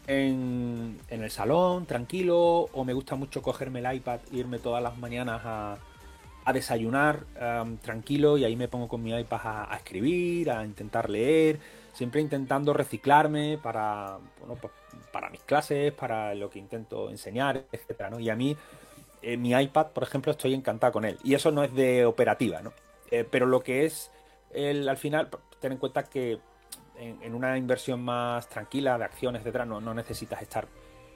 en, el salón, tranquilo, o me gusta mucho cogerme el iPad e irme todas las mañanas a, desayunar em, tranquilo y ahí me pongo con mi iPad a, a escribir, a intentar leer siempre intentando reciclarme para, pues, para mis clases, para lo que intento enseñar, etcétera, ¿no? Y a mí, eh, mi iPad, por ejemplo, estoy encantado con él. Y eso no es de operativa, ¿no? Eh, pero lo que es, el, al final, ten en cuenta que en, una inversión más tranquila, de acciones, etcétera, no, no necesitas estar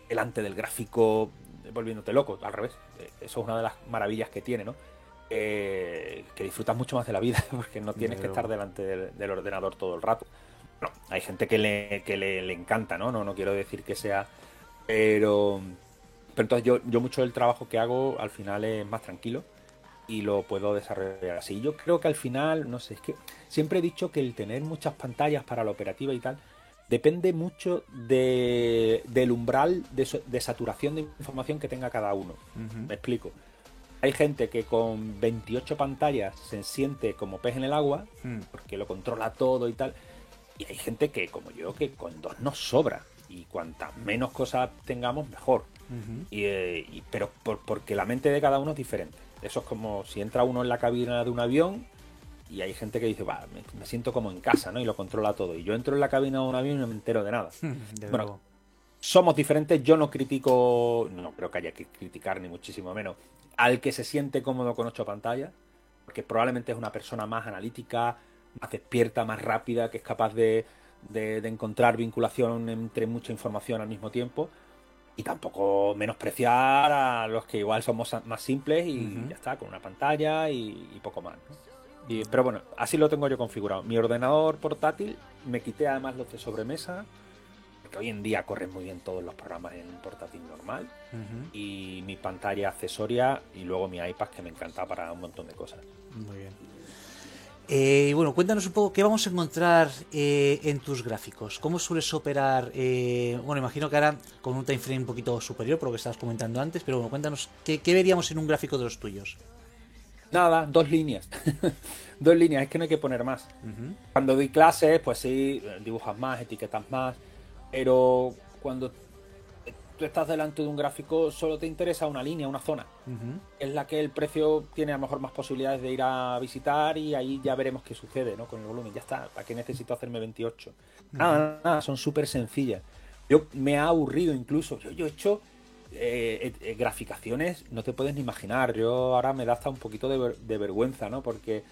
delante del gráfico volviéndote loco, al revés. Eh, eso es una de las maravillas que tiene, ¿no? que disfrutas mucho más de la vida porque no tienes que estar delante del ordenador todo el rato. Bueno, hay gente que le, que le, encanta, ¿no? ¿no? No quiero decir que sea. Pero. Pero entonces yo, yo mucho del trabajo que hago al final es más tranquilo y lo puedo desarrollar así. Yo creo que al final, no sé, es que siempre he dicho que el tener muchas pantallas para la operativa y tal depende mucho de, del umbral de, saturación de información que tenga cada uno. Me explico. Hay gente que con 28 pantallas se siente como pez en el agua, hmm. porque lo controla todo y tal. Y hay gente que, como yo, que con dos nos sobra. Y cuantas menos cosas tengamos, mejor. Eh, y, pero porque la mente de cada uno es diferente. Eso es como si entra uno en la cabina de un avión y hay gente que dice, va, me, siento como en casa, ¿no? Y lo controla todo. Y yo entro en la cabina de un avión y no me entero de nada. bueno, somos diferentes. Yo no critico, no creo que haya que criticar ni muchísimo menos al que se siente cómodo con ocho pantallas, porque probablemente es una persona más analítica, más despierta, más rápida, que es capaz de, encontrar vinculación entre mucha información al mismo tiempo. Y tampoco menospreciar a los que igual somos más simples y ya está, con una pantalla y, poco más. pero bueno, así lo tengo yo configurado. Mi ordenador portátil, me quité además los de sobremesa, porque hoy en día corren muy bien todos los programas en portátil normal. Y mi pantalla accesoria y luego mi iPad que me encanta para un montón de cosas. Muy bien. Eh, y bueno, cuéntanos un poco qué vamos a encontrar eh, en tus gráficos. ¿Cómo sueles operar? Eh, bueno, imagino que ahora con un time frame un poquito superior, por lo que estabas comentando antes, pero bueno, cuéntanos qué, veríamos en un gráfico de los tuyos. Nada, dos líneas. dos líneas, es que no hay que poner más. Cuando doy clases, pues sí, dibujas más, etiquetas más, pero cuando tú estás delante de un gráfico, solo te interesa una línea, una zona. Es la que el precio tiene a lo mejor más posibilidades de ir a visitar y ahí ya veremos qué sucede ¿no? con el volumen. Ya está, ¿para qué necesito hacerme 28? Nada, nada, son súper sencillas. Yo me ha aburrido incluso. Yo, he hecho eh, eh, graficaciones, no te puedes ni imaginar. Yo ahora me da hasta un poquito de, de vergüenza, ¿no? Porque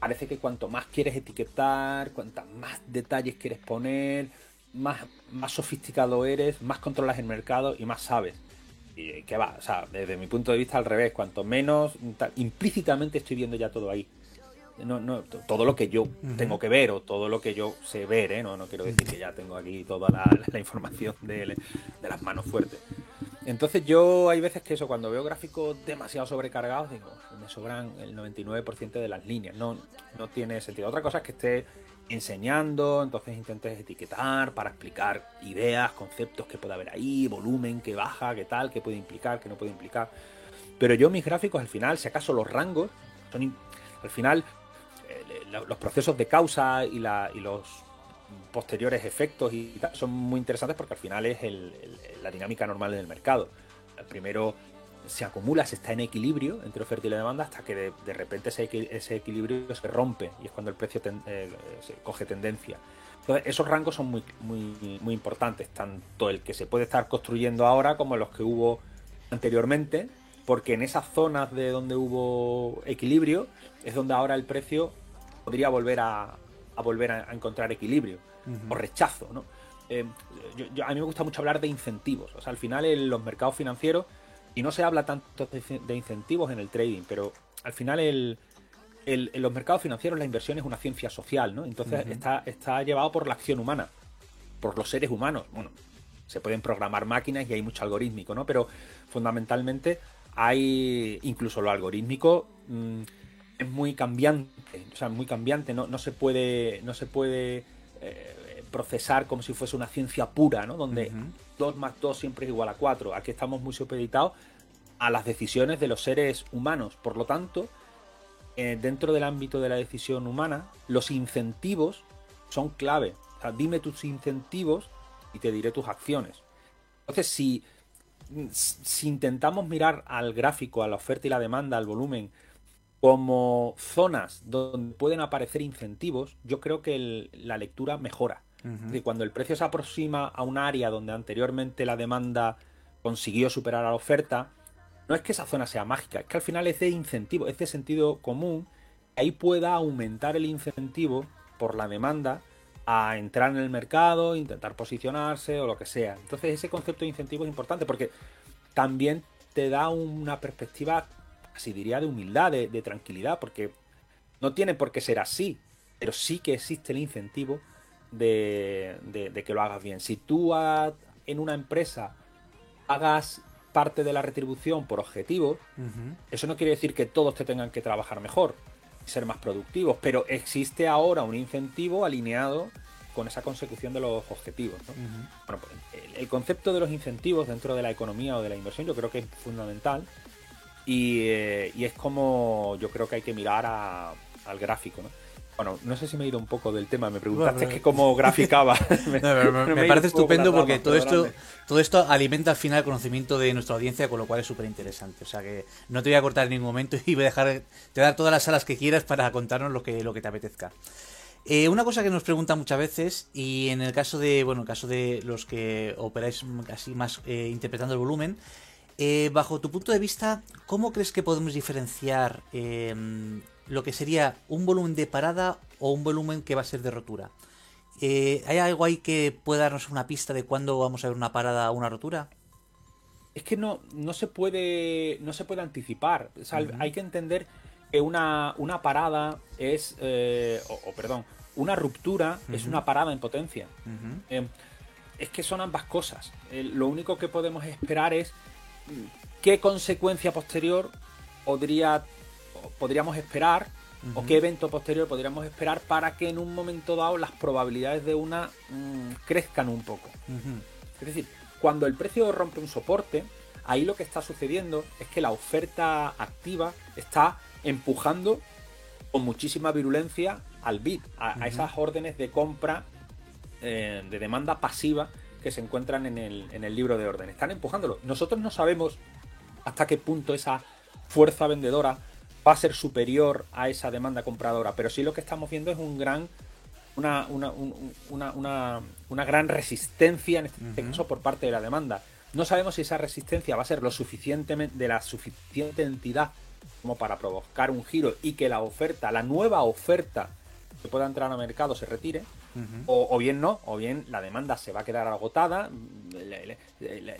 parece que cuanto más quieres etiquetar, cuantas más detalles quieres poner, más, más sofisticado eres, más controlas el mercado y más sabes. Y que va, o sea, desde mi punto de vista al revés, cuanto menos, implícitamente estoy viendo ya todo ahí. No, no, todo lo que yo tengo que ver o todo lo que yo sé ver, ¿eh? no, no quiero decir que ya tengo aquí toda la, información de, de, las manos fuertes. Entonces yo hay veces que eso, cuando veo gráficos demasiado sobrecargados, digo, me sobran el 99% de las líneas, no, no tiene sentido. Otra cosa es que esté enseñando, entonces intentes etiquetar para explicar ideas, conceptos que puede haber ahí, volumen, que baja, qué tal, qué puede implicar, qué no puede implicar. Pero yo mis gráficos al final, si acaso los rangos, son al final eh, los procesos de causa y, la, y los posteriores efectos y son muy interesantes porque al final es la dinámica normal del mercado. Primero se acumula, se está en equilibrio entre oferta y la demanda hasta que de, repente ese, ese, equilibrio se rompe y es cuando el precio eh, se coge tendencia. Entonces, esos rangos son muy, muy, muy importantes, tanto el que se puede estar construyendo ahora como los que hubo anteriormente, porque en esas zonas de donde hubo equilibrio es donde ahora el precio podría volver a, volver a, encontrar equilibrio. o rechazo, ¿no? Eh, a mí me gusta mucho hablar de incentivos. O sea, al final en los mercados financieros, y no se habla tanto de incentivos en el trading, pero al final el, en los mercados financieros la inversión es una ciencia social, ¿no? Entonces está, está llevado por la acción humana, por los seres humanos. Bueno, se pueden programar máquinas y hay mucho algorítmico, ¿no? Pero fundamentalmente hay incluso lo algorítmico mm, es muy cambiante, o sea, muy cambiante, no, no se puede, no se puede eh, procesar como si fuese una ciencia pura, ¿no? Donde 2 más 2 siempre es igual a 4. Aquí estamos muy supeditados a las decisiones de los seres humanos. Por lo tanto, eh, dentro del ámbito de la decisión humana, los incentivos son clave. O sea, dime tus incentivos y te diré tus acciones. Entonces, si, si intentamos mirar al gráfico, a la oferta y la demanda, al volumen, como zonas donde pueden aparecer incentivos, yo creo que la lectura mejora. Cuando el precio se aproxima a un área donde anteriormente la demanda consiguió superar a la oferta, no es que esa zona sea mágica, es que al final es incentivo, es de sentido común, ahí pueda aumentar el incentivo por la demanda a entrar en el mercado, intentar posicionarse o lo que sea. Entonces ese concepto de incentivo es importante porque también te da una perspectiva, así diría, de humildad, de, tranquilidad, porque no tiene por qué ser así, pero sí que existe el incentivo de, que lo hagas bien. Si tú en una empresa hagas parte de la retribución por objetivos, eso no quiere decir que todos te tengan que trabajar mejor ser más productivos, pero existe ahora un incentivo alineado con esa consecución de los objetivos. Bueno, pues, el, concepto de los incentivos dentro de la economía o de la inversión yo creo que es fundamental y, eh, es como yo creo que hay que mirar al gráfico. ¿no? Bueno, no sé si me he ido un poco del tema, me preguntaste que cómo graficaba. me, parece estupendo porque todo esto, todo esto alimenta al final el conocimiento de nuestra audiencia, con lo cual es súper interesante. O sea que no te voy a cortar en ningún momento y voy a dejar, te voy a dar todas las salas que quieras para contarnos lo que, lo que te apetezca. Eh, una cosa que nos preguntan muchas veces, y en el caso de, bueno, el caso de los que operáis así más eh, interpretando el volumen, eh, bajo tu punto de vista, ¿cómo crees que podemos diferenciar lo que sería un volumen de parada o un volumen que va a ser de rotura. Eh, ¿Hay algo ahí que pueda darnos una pista de cuándo vamos a ver una parada o una rotura? Es que no, no se puede. no se puede anticipar. Hay que entender que una, una parada es. Eh, o, perdón, una ruptura es una parada en potencia. Eh, es que son ambas cosas. lo único que podemos esperar es mm, qué consecuencia posterior podría podríamos esperar o qué evento posterior podríamos esperar para que en un momento dado las probabilidades de una mm, crezcan un poco. Es decir, cuando el precio rompe un soporte, ahí lo que está sucediendo es que la oferta activa está empujando con muchísima virulencia al bid, a, esas órdenes de compra eh, de demanda pasiva que se encuentran en el, en el libro de orden. Están empujándolo. Nosotros no sabemos hasta qué punto esa fuerza vendedora va a ser superior a esa demanda compradora, pero sí lo que estamos viendo es un gran una, una, una, una gran resistencia en este caso por parte de la demanda. No sabemos si esa resistencia va a ser lo suficientemente de la suficiente entidad como para provocar un giro y que la oferta, la nueva oferta que pueda entrar al mercado se retire, o, bien no, o bien la demanda se va a quedar agotada,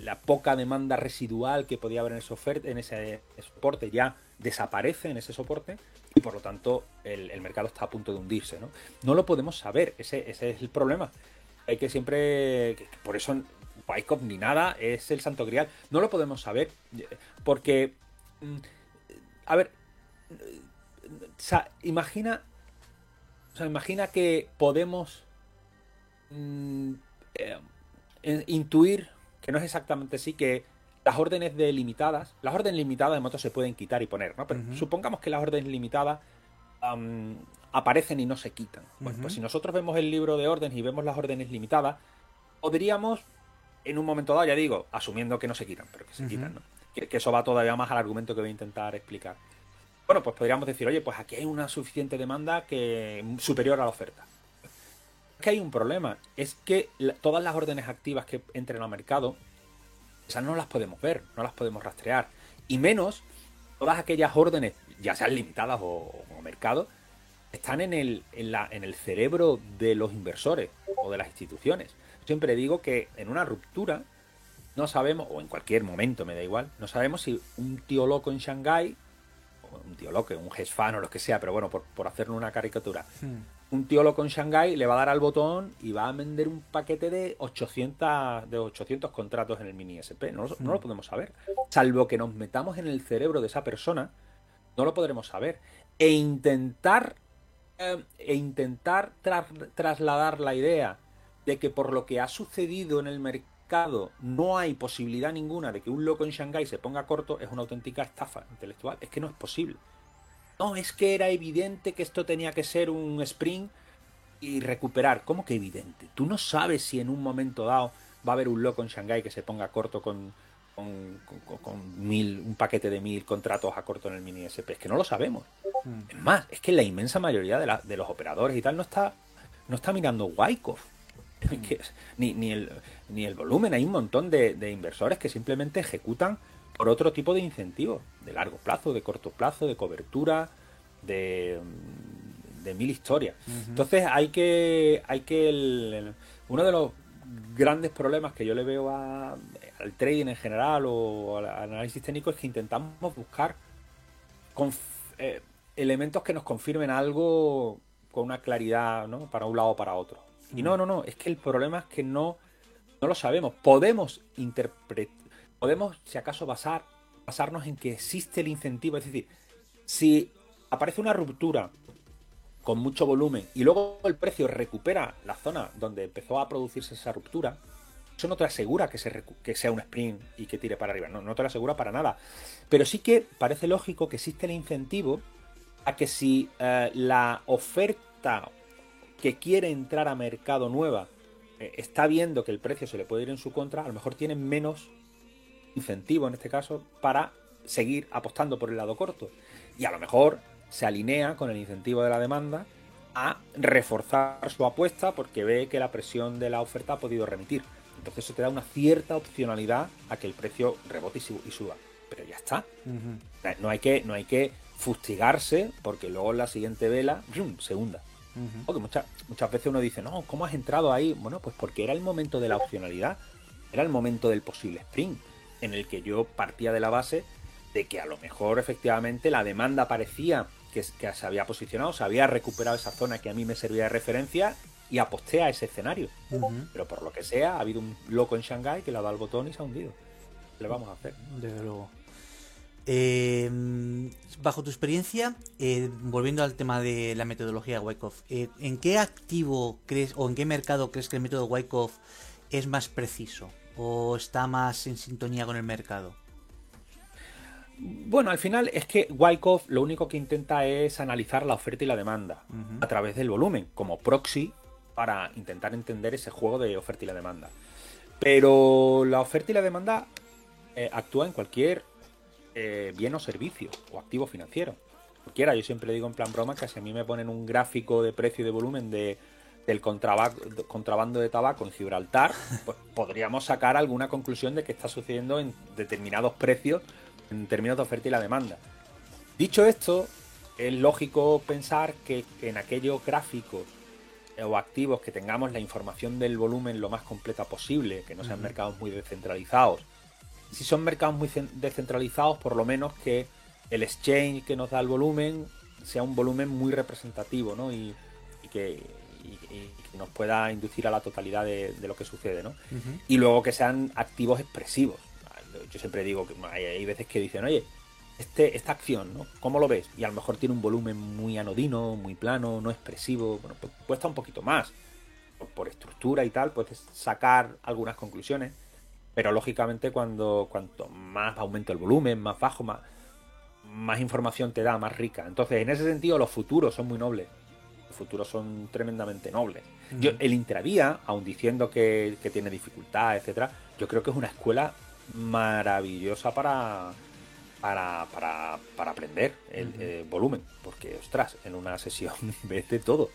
la, poca demanda residual que podía haber en ese, oferta, en ese soporte ya desaparece en ese soporte y por lo tanto el, mercado está a punto de hundirse. ¿no? no lo podemos saber, ese, es el problema. Hay que siempre, por eso Bicop ni nada es el santo grial. No lo podemos saber porque, mm, a ver, sea, imagina, o sea, imagina que podemos mm, eh, intuir, que no es exactamente así, que las órdenes de limitadas, las órdenes limitadas de motos se pueden quitar y poner, ¿no? Pero supongamos que las órdenes limitadas aparecen y no se quitan. Bueno, pues si nosotros vemos el libro de órdenes y vemos las órdenes limitadas, podríamos, en un momento dado, ya digo, asumiendo que no se quitan, pero que se quitan, ¿no? Que, eso va todavía más al argumento que voy a intentar explicar. Bueno, pues podríamos decir, oye, pues aquí hay una suficiente demanda que superior a la oferta. Es que hay un problema, es que todas las órdenes activas que entren al mercado esas no las podemos ver, no las podemos rastrear. Y menos todas aquellas órdenes, ya sean limitadas o, o mercado, están en el, en, la, en el cerebro de los inversores. o de las instituciones. Siempre digo que en una ruptura no sabemos, o en cualquier momento, me da igual, no sabemos si un tío loco en Shanghái, un tío loco, un fan o lo que sea, pero bueno, por, por hacerle una caricatura, hmm. un tío loco en Shanghái le va a dar al botón y va a vender un paquete de 800, de 800 contratos en el mini SP. No, no lo hmm. podemos saber. Salvo que nos metamos en el cerebro de esa persona, no lo podremos saber. E intentar, eh, e intentar trasladar la idea de que por lo que ha sucedido en el mercado, no hay posibilidad ninguna de que un loco en Shanghái se ponga corto, es una auténtica estafa intelectual. Es que no es posible. No, es que era evidente que esto tenía que ser un sprint y recuperar. ¿Cómo que evidente? Tú no sabes si en un momento dado va a haber un loco en Shanghái que se ponga corto con, con, mil, un paquete de mil contratos a corto en el mini SP. Es que no lo sabemos. Hmm. Es más, es que la inmensa mayoría de, de los operadores y tal no está, no está mirando Wyckoff. ni, ni, el, ni el volumen. Hay un montón de, inversores que simplemente ejecutan por otro tipo de incentivos, de largo plazo, de corto plazo, de cobertura, de, de mil historias. Entonces hay que, hay que uno de los grandes problemas que yo le veo al trading en general o al análisis técnico es que intentamos buscar eh, elementos que nos confirmen algo con una claridad ¿no? para un lado o para otro. Y no, no, no, es que el problema es que no, no lo sabemos. Podemos interpretar, podemos, si acaso, basar, basarnos en que existe el incentivo. Es decir, si aparece una ruptura con mucho volumen y luego el precio recupera la zona donde empezó a producirse esa ruptura, eso no te asegura que, sea un sprint y que tire para arriba, no, no te lo asegura para nada. Pero sí que parece lógico que existe el incentivo a que si eh, la oferta que quiere entrar a mercado nueva eh, está viendo que el precio se le puede ir en su contra, a lo mejor tiene menos incentivo en este caso para seguir apostando por el lado corto. Y a lo mejor se alinea con el incentivo de la demanda a reforzar su apuesta porque ve que la presión de la oferta ha podido remitir. Entonces eso te da una cierta opcionalidad a que el precio rebote y suba. Pero ya está. no, hay que, no hay que fustigarse porque luego en la siguiente vela se hunda. Porque muchas, muchas veces uno dice, no, ¿cómo has entrado ahí? Bueno, pues porque era el momento de la opcionalidad, era el momento del posible sprint, en el que yo partía de la base de que a lo mejor efectivamente la demanda parecía que, se había posicionado, se había recuperado esa zona que a mí me servía de referencia y aposté a ese escenario. Pero por lo que sea, ha habido un loco en Shanghái que le ha dado el botón y se ha hundido. ¿Qué le vamos a hacer? Desde luego. Eh, bajo tu experiencia, eh, volviendo al tema de la metodología Wyckoff, eh, ¿en qué activo crees o en qué mercado crees que el método Wyckoff es más preciso o está más en sintonía con el mercado? Bueno, al final es que Wyckoff lo único que intenta es analizar la oferta y la demanda a través del volumen, como proxy para intentar entender ese juego de oferta y la demanda. Pero la oferta y la demanda actúa en cualquier eh, bien o servicio o activo financiero. Cualquiera, yo siempre digo en plan broma que si a mí me ponen un gráfico de precio y de volumen de, del contrabando de tabaco en Gibraltar, pues podríamos sacar alguna conclusión de que está sucediendo en determinados precios en términos de oferta y la demanda. Dicho esto, es lógico pensar que en aquellos gráficos o activos que tengamos la información del volumen lo más completa posible, que no sean mercados muy descentralizados, si son mercados muy descentralizados, por lo menos que el exchange que nos da el volumen sea un volumen muy representativo, ¿no? Y, que, nos pueda inducir a la totalidad de, lo que sucede, ¿no? Y luego que sean activos expresivos. Yo siempre digo que hay, veces que dicen, oye, este, esta acción, ¿no? ¿Cómo lo ves? Y a lo mejor tiene un volumen muy anodino, muy plano, no expresivo. Bueno, pues cuesta un poquito más. por estructura y tal, puedes sacar algunas conclusiones pero lógicamente cuando cuanto más aumenta el volumen, más bajo, más, más información te da, más rica. Entonces, en ese sentido, los futuros son muy nobles. Los futuros son tremendamente nobles. Yo, el intravía, aun diciendo que, tiene dificultad, etcétera, yo creo que es una escuela maravillosa para, para, para, para aprender el, volumen. Porque, ostras, en una sesión ves de todo.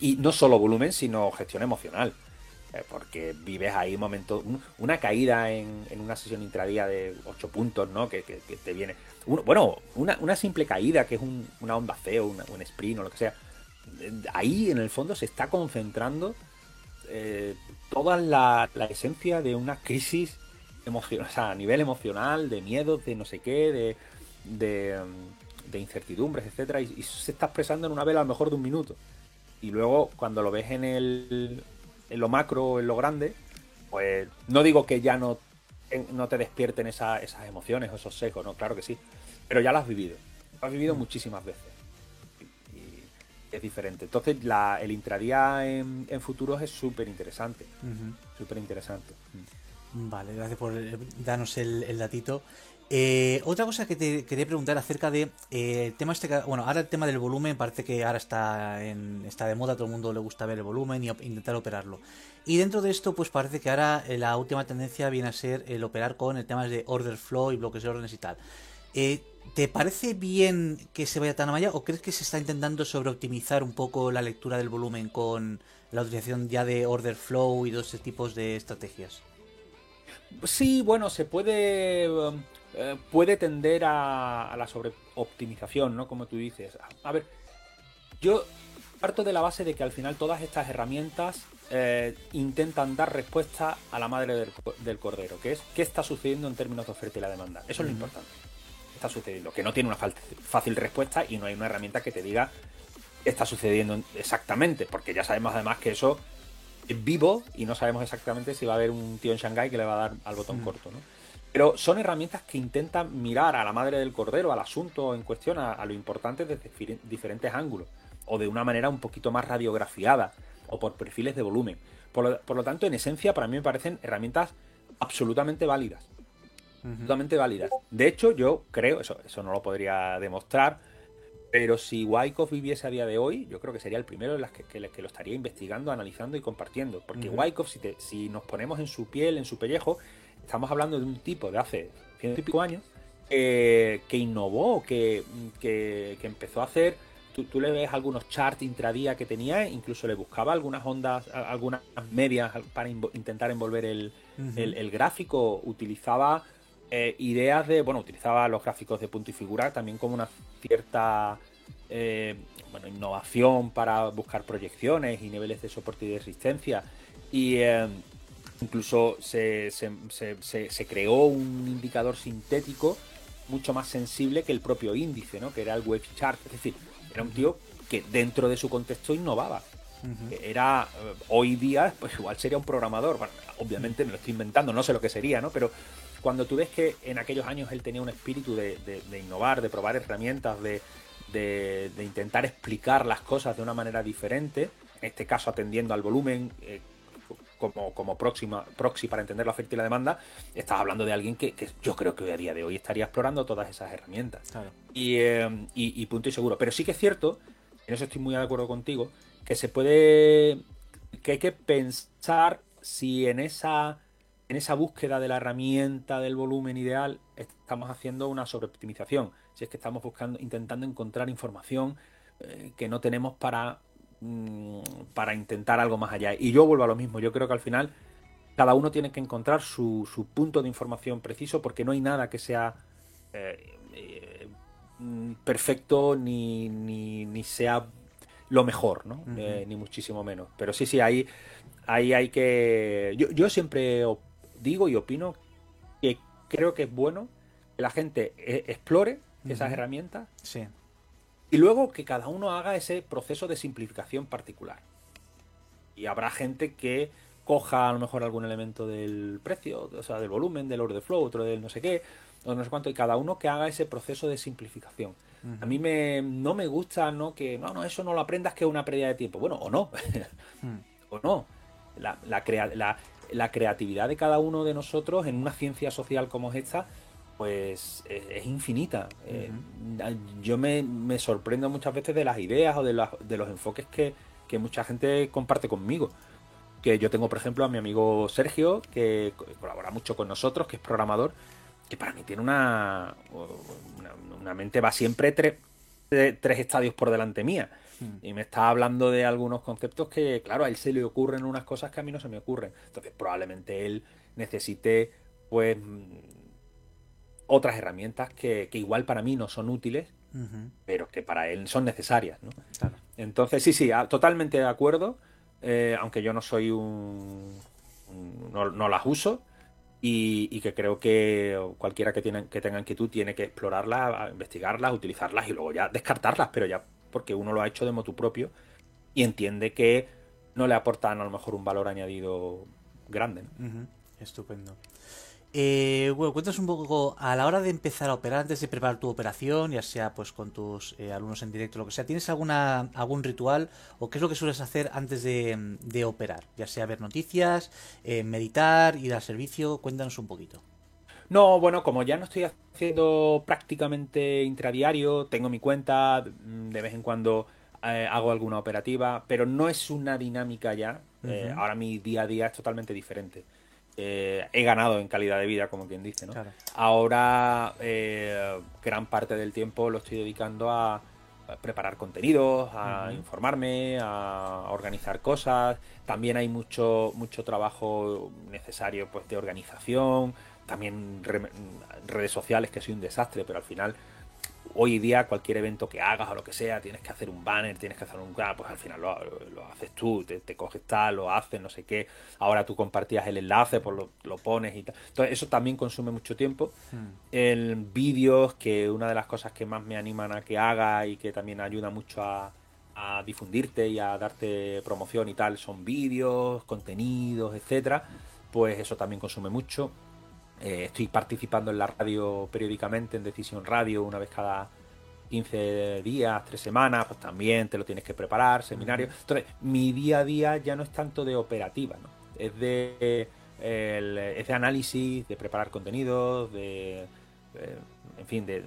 Y no solo volumen, sino gestión emocional. Eh, porque vives ahí un momento, una caída en, una sesión intradía de 8 puntos, ¿no? Que, te viene. bueno, una, simple caída que es una onda feo, un sprint o lo que sea. Ahí en el fondo se está concentrando eh, toda la, esencia de una crisis emocional, o sea, a nivel emocional, de miedo, de no sé qué, de, mm, incertidumbres, etcétera, y, se está expresando en una vela a lo mejor de un minuto. Y luego, cuando lo ves en, el, en lo macro, en lo grande, pues no digo que ya no, no te despierten esas emociones o esos secos, no, claro que sí, pero ya las has vivido, lo has vivido mm. muchísimas veces es diferente. Entonces, el intradía en, futuros es súper interesante. Súper interesante. Vale, gracias por eh, darnos el, datito. Eh, otra cosa que te quería preguntar acerca de eh, tema este, bueno, ahora el tema del volumen parece que ahora está en, está de moda, todo el mundo le gusta ver el volumen y intentar operarlo. Y dentro de esto, pues parece que ahora la última tendencia viene a ser el operar con el tema de order flow y bloques de órdenes y tal. Eh, ¿Te parece bien que se vaya tan a malla o crees que se está intentando sobreoptimizar un poco la lectura del volumen con la utilización ya de order flow y dos tipos de estrategias? Sí, bueno, se puede eh, puede tender a, la sobreoptimización, ¿no? Como tú dices. A, ver, yo parto de la base de que al final todas estas herramientas eh, intentan dar respuesta a la madre del, cordero, que es qué está sucediendo en términos de oferta y la demanda. Eso es lo importante está sucediendo, que no tiene una fácil respuesta y no hay una herramienta que te diga qué está sucediendo exactamente, porque ya sabemos además que eso es vivo y no sabemos exactamente si va a haber un tío en Shanghái que le va a dar al botón mm. corto, ¿no? Pero son herramientas que intentan mirar a la madre del cordero, al asunto en cuestión, a, lo importante desde diferentes ángulos, o de una manera un poquito más radiografiada, o por perfiles de volumen. por lo tanto, en esencia, para mí me parecen herramientas absolutamente válidas válidas. De hecho, yo creo, eso, eso no lo podría demostrar, pero si Wyckoff viviese a día de hoy, yo creo que sería el primero de las que, lo estaría investigando, analizando y compartiendo. Porque Wyckoff, si, si nos ponemos en su piel, en su pellejo, estamos hablando de un tipo de hace ciento y pico años que innovó, que, que, empezó a hacer. Tú, le ves algunos charts intradía que tenía, incluso le buscaba algunas ondas, algunas medias para intentar envolver el, el gráfico. Utilizaba eh, ideas de, bueno, utilizaba los gráficos de punto y figura también como una cierta eh, bueno, innovación para buscar proyecciones y niveles de soporte y de resistencia. Y eh, incluso se, se, creó un indicador sintético mucho más sensible que el propio índice, ¿no? que era el wave chart. Es decir, era un tío que dentro de su contexto innovaba. Era hoy día, pues igual sería un programador. obviamente me lo estoy inventando, no sé lo que sería, ¿no? Pero cuando tú ves que en aquellos años él tenía un espíritu de, innovar, de probar herramientas, de, intentar explicar las cosas de una manera diferente, en este caso atendiendo al volumen eh, como, como próxima, proxy para entender la oferta y la demanda, estás hablando de alguien que, yo creo que hoy a día de hoy estaría explorando todas esas herramientas. Eh, y, y, punto y seguro. Pero sí que es cierto, en eso estoy muy de acuerdo contigo, que se puede, que hay que pensar si en esa en esa búsqueda de la herramienta del volumen ideal estamos haciendo una sobreoptimización. Si es que estamos buscando, intentando encontrar información eh, que no tenemos para, mm, para intentar algo más allá. Y yo vuelvo a lo mismo. Yo creo que al final cada uno tiene que encontrar su, punto de información preciso porque no hay nada que sea eh, eh, perfecto ni, ni, sea lo mejor, ¿no? ni muchísimo menos. Pero sí, sí, ahí, ahí hay que... Yo, yo siempre digo y opino que creo que es bueno que la gente eh, explore esas herramientas sí. Y luego que cada uno haga ese proceso de simplificación particular. Y habrá gente que coja a lo mejor algún elemento del precio, o sea, del volumen, del order flow, otro del no sé qué, o no sé cuánto, y cada uno que haga ese proceso de simplificación. A mí me, no me gusta, ¿no? Que no, no, eso no lo aprendas que es una pérdida de tiempo. Bueno, o no. Hmm. o no. La, la, la, la creatividad de cada uno de nosotros en una ciencia social como es esta, pues es, infinita. Eh, yo me, sorprendo muchas veces de las ideas o de, los enfoques que, mucha gente comparte conmigo. Que yo tengo, por ejemplo, a mi amigo Sergio, que colabora mucho con nosotros, que es programador, que para mí tiene una, una, mente, va siempre tres, tres estadios por delante mía. Hmm. Y me está hablando de algunos conceptos que, claro, a él se le ocurren unas cosas que a mí no se me ocurren. Entonces, probablemente él necesite, pues, otras herramientas que, igual para mí no son útiles, pero que para él son necesarias, ¿no? Entonces, sí, sí, totalmente de acuerdo. eh, aunque yo no soy un... no, las uso, y, que creo que cualquiera que, tiene, que tenga inquietud tiene que explorarlas, investigarlas, utilizarlas y luego ya descartarlas, pero ya porque uno lo ha hecho de motu propio y entiende que no le aportan a lo mejor un valor añadido grande. Estupendo. Eh, bueno, cuéntanos un poco a la hora de empezar a operar, antes de preparar tu operación, ya sea pues con tus eh, alumnos en directo, lo que sea, ¿tienes alguna algún ritual o qué es lo que sueles hacer antes de, operar? Ya sea ver noticias, eh, meditar, ir al servicio, cuéntanos un poquito. No, bueno, como ya no estoy haciendo prácticamente intradiario, tengo mi cuenta, mm, de vez en cuando hago alguna operativa, pero no es una dinámica ya. ahora mi día a día es totalmente diferente. Eh, he ganado en calidad de vida, como quien dice, ¿no? Ahora eh, gran parte del tiempo lo estoy dedicando a, preparar contenidos, a informarme, a organizar cosas. También hay mucho, mucho trabajo necesario pues, de organización, también redes sociales, que soy un desastre, pero al final hoy día cualquier evento que hagas o lo que sea, tienes que hacer un banner, tienes que hacer un... Ah, pues al final lo, haces tú, te, coges tal, lo haces, no sé qué. Ahora tú compartías el enlace, pues lo, pones y tal. Entonces eso también consume mucho tiempo. Hmm. En vídeos, que una de las cosas que más me animan a que haga y que también ayuda mucho a, a difundirte y a darte promoción y tal, son vídeos, contenidos, etcétera. Pues eso también consume mucho. Eh, estoy participando en la radio periódicamente, en Decisión Radio, una vez cada 15 días, 3 semanas, pues también te lo tienes que preparar, seminario. Entonces, mi día a día ya no es tanto de operativa, ¿no? Es de, análisis, de preparar contenidos, de, en fin, de,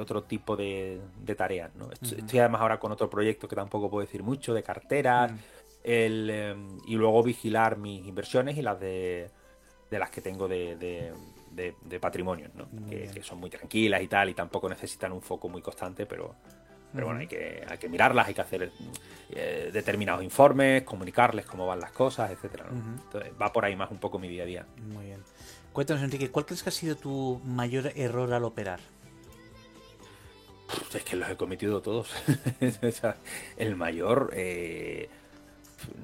otro tipo de, tareas, ¿no? Estoy además ahora con otro proyecto que tampoco puedo decir mucho, de carteras, em, y luego vigilar mis inversiones y las de de las que tengo de, de, patrimonio, ¿no? Que, son muy tranquilas y tal, y tampoco necesitan un foco muy constante, pero, pero bueno, hay que, hay que mirarlas, hay que hacer eh, determinados informes, comunicarles cómo van las cosas, etcétera. Entonces, va por ahí más un poco mi día a día. Muy bien. Cuéntanos, Enrique, ¿cuál crees que ha sido tu mayor error al operar? Es que los he cometido todos. el mayor, eh,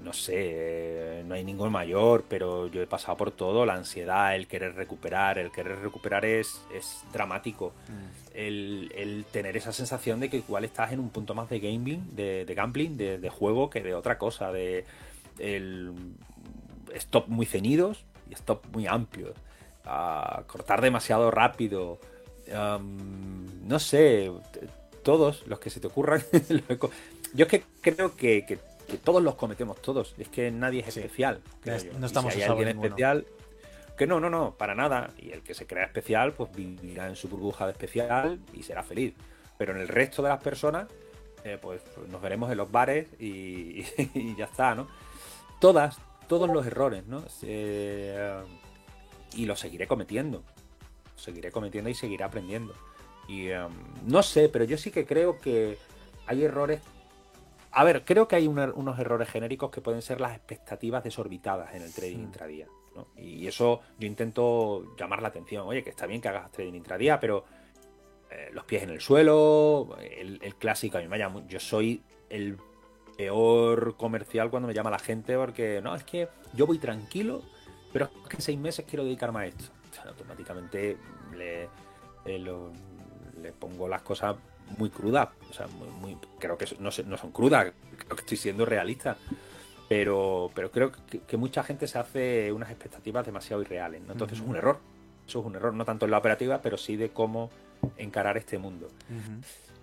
no sé, no hay ningún mayor, pero yo he pasado por todo, la ansiedad, el querer recuperar, el querer recuperar es, es dramático. Mm. El, tener esa sensación de que igual estás en un punto más de gambling, de, gambling, de, juego, que de otra cosa, de el stop muy ceñidos y stop muy amplios, cortar demasiado rápido, no sé, todos los que se te ocurran. yo es que creo que que todos los cometemos todos. Es que nadie es especial. No estamos si hay alguien especial. Que no, no, no, para nada. Y el que se crea especial, pues vivirá en su burbuja de especial y será feliz. Pero en el resto de las personas, eh, pues, nos veremos en los bares y, ya está, ¿no? Todas, todos los errores, ¿no? y los seguiré cometiendo. seguiré cometiendo y seguiré aprendiendo. Y em, no sé, pero yo sí que creo que hay errores a ver, creo que hay unos errores genéricos que pueden ser las expectativas desorbitadas en el trading intradía. Y eso yo intento llamar la atención. Oye, que está bien que hagas trading intradía, pero eh, los pies en el suelo, el, clásico, a mí me llama. Yo soy el peor comercial cuando me llama la gente porque no, es que yo voy tranquilo, pero es que en seis meses quiero dedicarme a esto. automáticamente le, le pongo las cosas muy cruda, O sea, muy, creo que no, no, son crudas, creo que estoy siendo realista. Pero, pero creo que, mucha gente se hace unas expectativas demasiado irreales. ¿no? Entonces es un error. Eso es un error, no tanto en la operativa, pero sí de cómo encarar este mundo.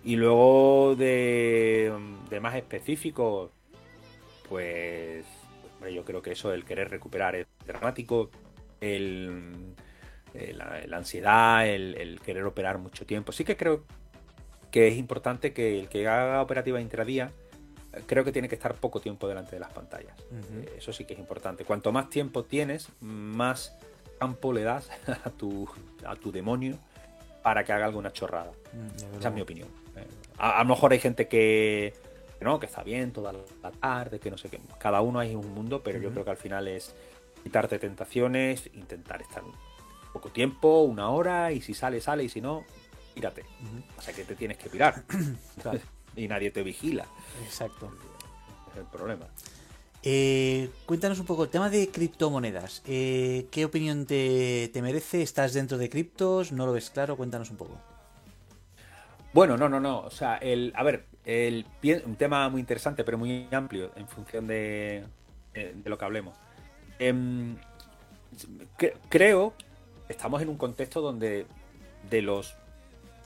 Y luego de, de, más específico, pues yo creo que eso, el querer recuperar es dramático. El, eh, la, ansiedad, el, el, querer operar mucho tiempo. Sí que creo que es importante que el que haga operativa intradía creo que tiene que estar poco tiempo delante de las pantallas. Eh, eso sí que es importante. Cuanto más tiempo tienes, más campo le das a tu, a tu demonio para que haga alguna chorrada. Mm, Esa es mi opinión. Eh, a, lo mejor hay gente que, no, que está bien toda la tarde, que no sé qué. Cada uno hay un mundo, pero yo creo que al final es quitarte tentaciones, intentar estar poco tiempo, una hora, y si sale, sale, y si no, pírate. O sea que te tienes que pirar. y nadie te vigila. Exacto. Es el problema. Eh, cuéntanos un poco el tema de criptomonedas. Eh, ¿Qué opinión te, te, merece? ¿Estás dentro de criptos? ¿No lo ves claro? Cuéntanos un poco. Bueno, no, no, no. O sea, el, a ver, el, un tema muy interesante, pero muy amplio en función de, de, lo que hablemos. Eh, creo estamos en un contexto donde de los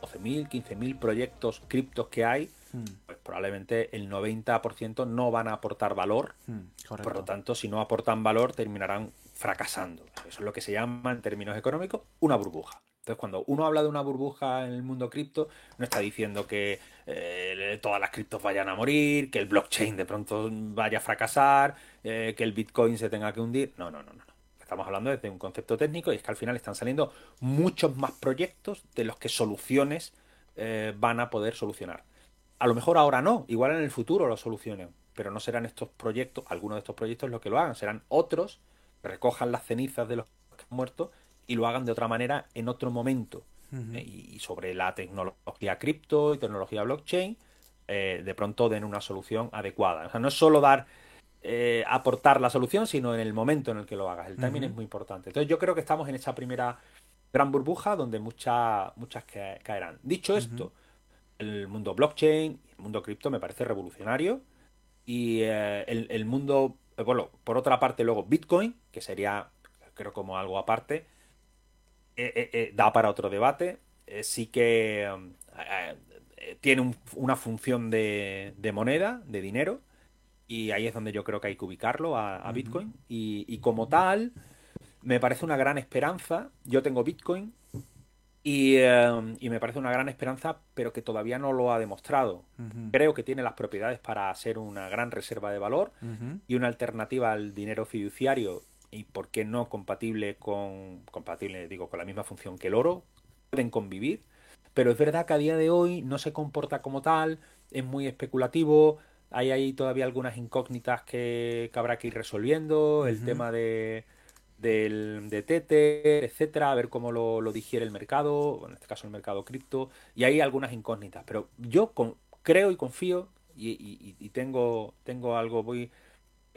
12.000, 15.000 proyectos criptos que hay, hmm. pues probablemente el 90% no van a aportar valor. Hmm, por lo tanto, si no aportan valor, terminarán fracasando. Eso es lo que se llama en términos económicos una burbuja. Entonces, cuando uno habla de una burbuja en el mundo cripto, no está diciendo que eh, todas las criptos vayan a morir, que el blockchain de pronto vaya a fracasar, eh, que el Bitcoin se tenga que hundir. No, no, no, no. Estamos hablando desde un concepto técnico y es que al final están saliendo muchos más proyectos de los que soluciones eh, van a poder solucionar. A lo mejor ahora no, igual en el futuro lo solucionen, pero no serán estos proyectos, algunos de estos proyectos los que lo hagan, serán otros que recojan las cenizas de los que han muerto y lo hagan de otra manera en otro momento. Eh, y sobre la tecnología cripto y tecnología blockchain, eh, de pronto den una solución adecuada. O sea, no es solo dar eh, aportar la solución, sino en el momento en el que lo hagas. El timing es muy importante. Entonces yo creo que estamos en esa primera gran burbuja donde muchas muchas caerán. Dicho esto, el mundo blockchain, el mundo cripto me parece revolucionario y eh, el, mundo, eh, bueno, por otra parte luego Bitcoin, que sería creo como algo aparte, da para otro debate. sí que tiene una función de moneda, de dinero, y ahí es donde yo creo que hay que ubicarlo a, Bitcoin. Y, como tal, me parece una gran esperanza. Yo tengo Bitcoin eh, y, me parece una gran esperanza, pero que todavía no lo ha demostrado. Creo que tiene las propiedades para ser una gran reserva de valor y una alternativa al dinero fiduciario y por qué no compatible con compatible digo con la misma función que el oro pueden convivir pero es verdad que a día de hoy no se comporta como tal es muy especulativo hay ahí todavía algunas incógnitas que, habrá que ir resolviendo, el tema de, del, de Tether, etcétera, a ver cómo lo, digiere el mercado, en este caso el mercado cripto, y hay algunas incógnitas. Pero yo creo y confío, y, tengo, tengo algo, voy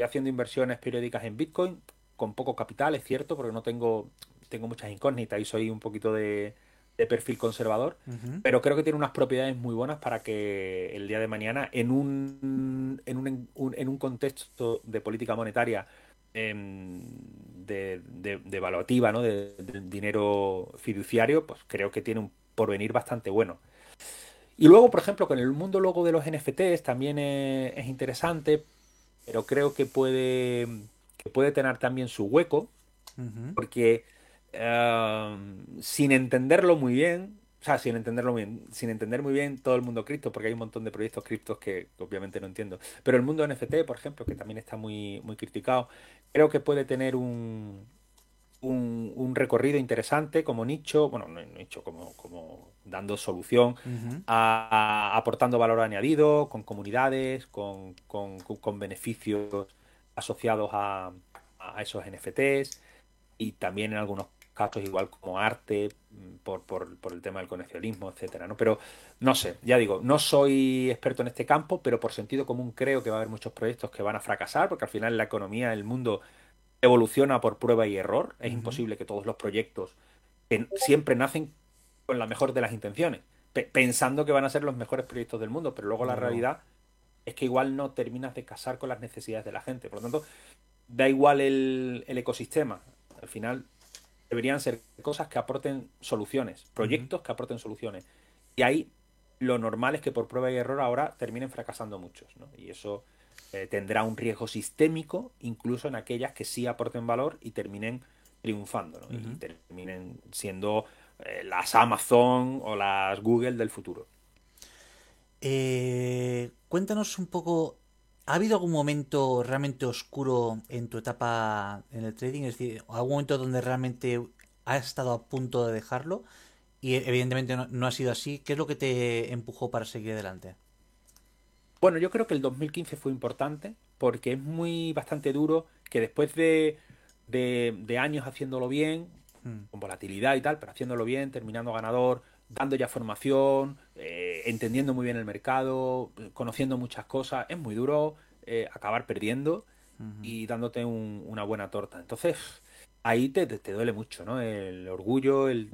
haciendo inversiones periódicas en Bitcoin, con poco capital, es cierto, porque no tengo, tengo muchas incógnitas y soy un poquito de, de perfil conservador, pero creo que tiene unas propiedades muy buenas para que el día de mañana, en un, en un, en un contexto de política monetaria em, de, de, evaluativa, ¿no? De, dinero fiduciario, pues creo que tiene un porvenir bastante bueno. Y luego, por ejemplo, con el mundo luego de los NFTs también es, interesante, pero creo que puede, que puede tener también su hueco, porque sin entenderlo muy bien, o sea, sin entenderlo muy bien, sin entender muy bien todo el mundo cripto, porque hay un montón de proyectos criptos que, obviamente no entiendo. Pero el mundo NFT, por ejemplo, que también está muy, muy criticado, creo que puede tener un, un, recorrido interesante como nicho, bueno, no nicho, como, como dando solución, aportando valor añadido, con comunidades, con, con, beneficios asociados a, a esos NFTs y también en algunos igual como arte, mm, por, por, por, el tema del conexialismo, etcétera, ¿no? Pero no sé, ya digo, no soy experto en este campo, pero por sentido común creo que va a haber muchos proyectos que van a fracasar, porque al final la economía, el mundo evoluciona por prueba y error. Es imposible que todos los proyectos siempre nacen con la mejor de las intenciones, pensando que van a ser los mejores proyectos del mundo, pero luego la realidad es que igual no terminas de casar con las necesidades de la gente. Por lo tanto, da igual el, el ecosistema. Al final deberían ser cosas que aporten soluciones, proyectos que aporten soluciones. Y ahí lo normal es que por prueba y error ahora terminen fracasando muchos, ¿no? Y eso eh, tendrá un riesgo sistémico, incluso en aquellas que sí aporten valor y terminen triunfando, ¿no? Y terminen siendo eh, las Amazon o las Google del futuro. Eh, cuéntanos un poco ¿Ha habido algún momento realmente oscuro en tu etapa en el trading? Es decir, algún momento donde realmente has estado a punto de dejarlo y evidentemente no, ha sido así. ¿Qué es lo que te empujó para seguir adelante? Bueno, yo creo que el 2015 fue importante porque es muy bastante duro que después de, años haciéndolo bien, hmm. con volatilidad y tal, pero haciéndolo bien, terminando ganador, dando ya formación, eh, entendiendo muy bien el mercado, conociendo muchas cosas. Es muy duro eh, acabar perdiendo y dándote una buena torta. Entonces, ahí te, te, duele mucho, ¿no? El orgullo, el,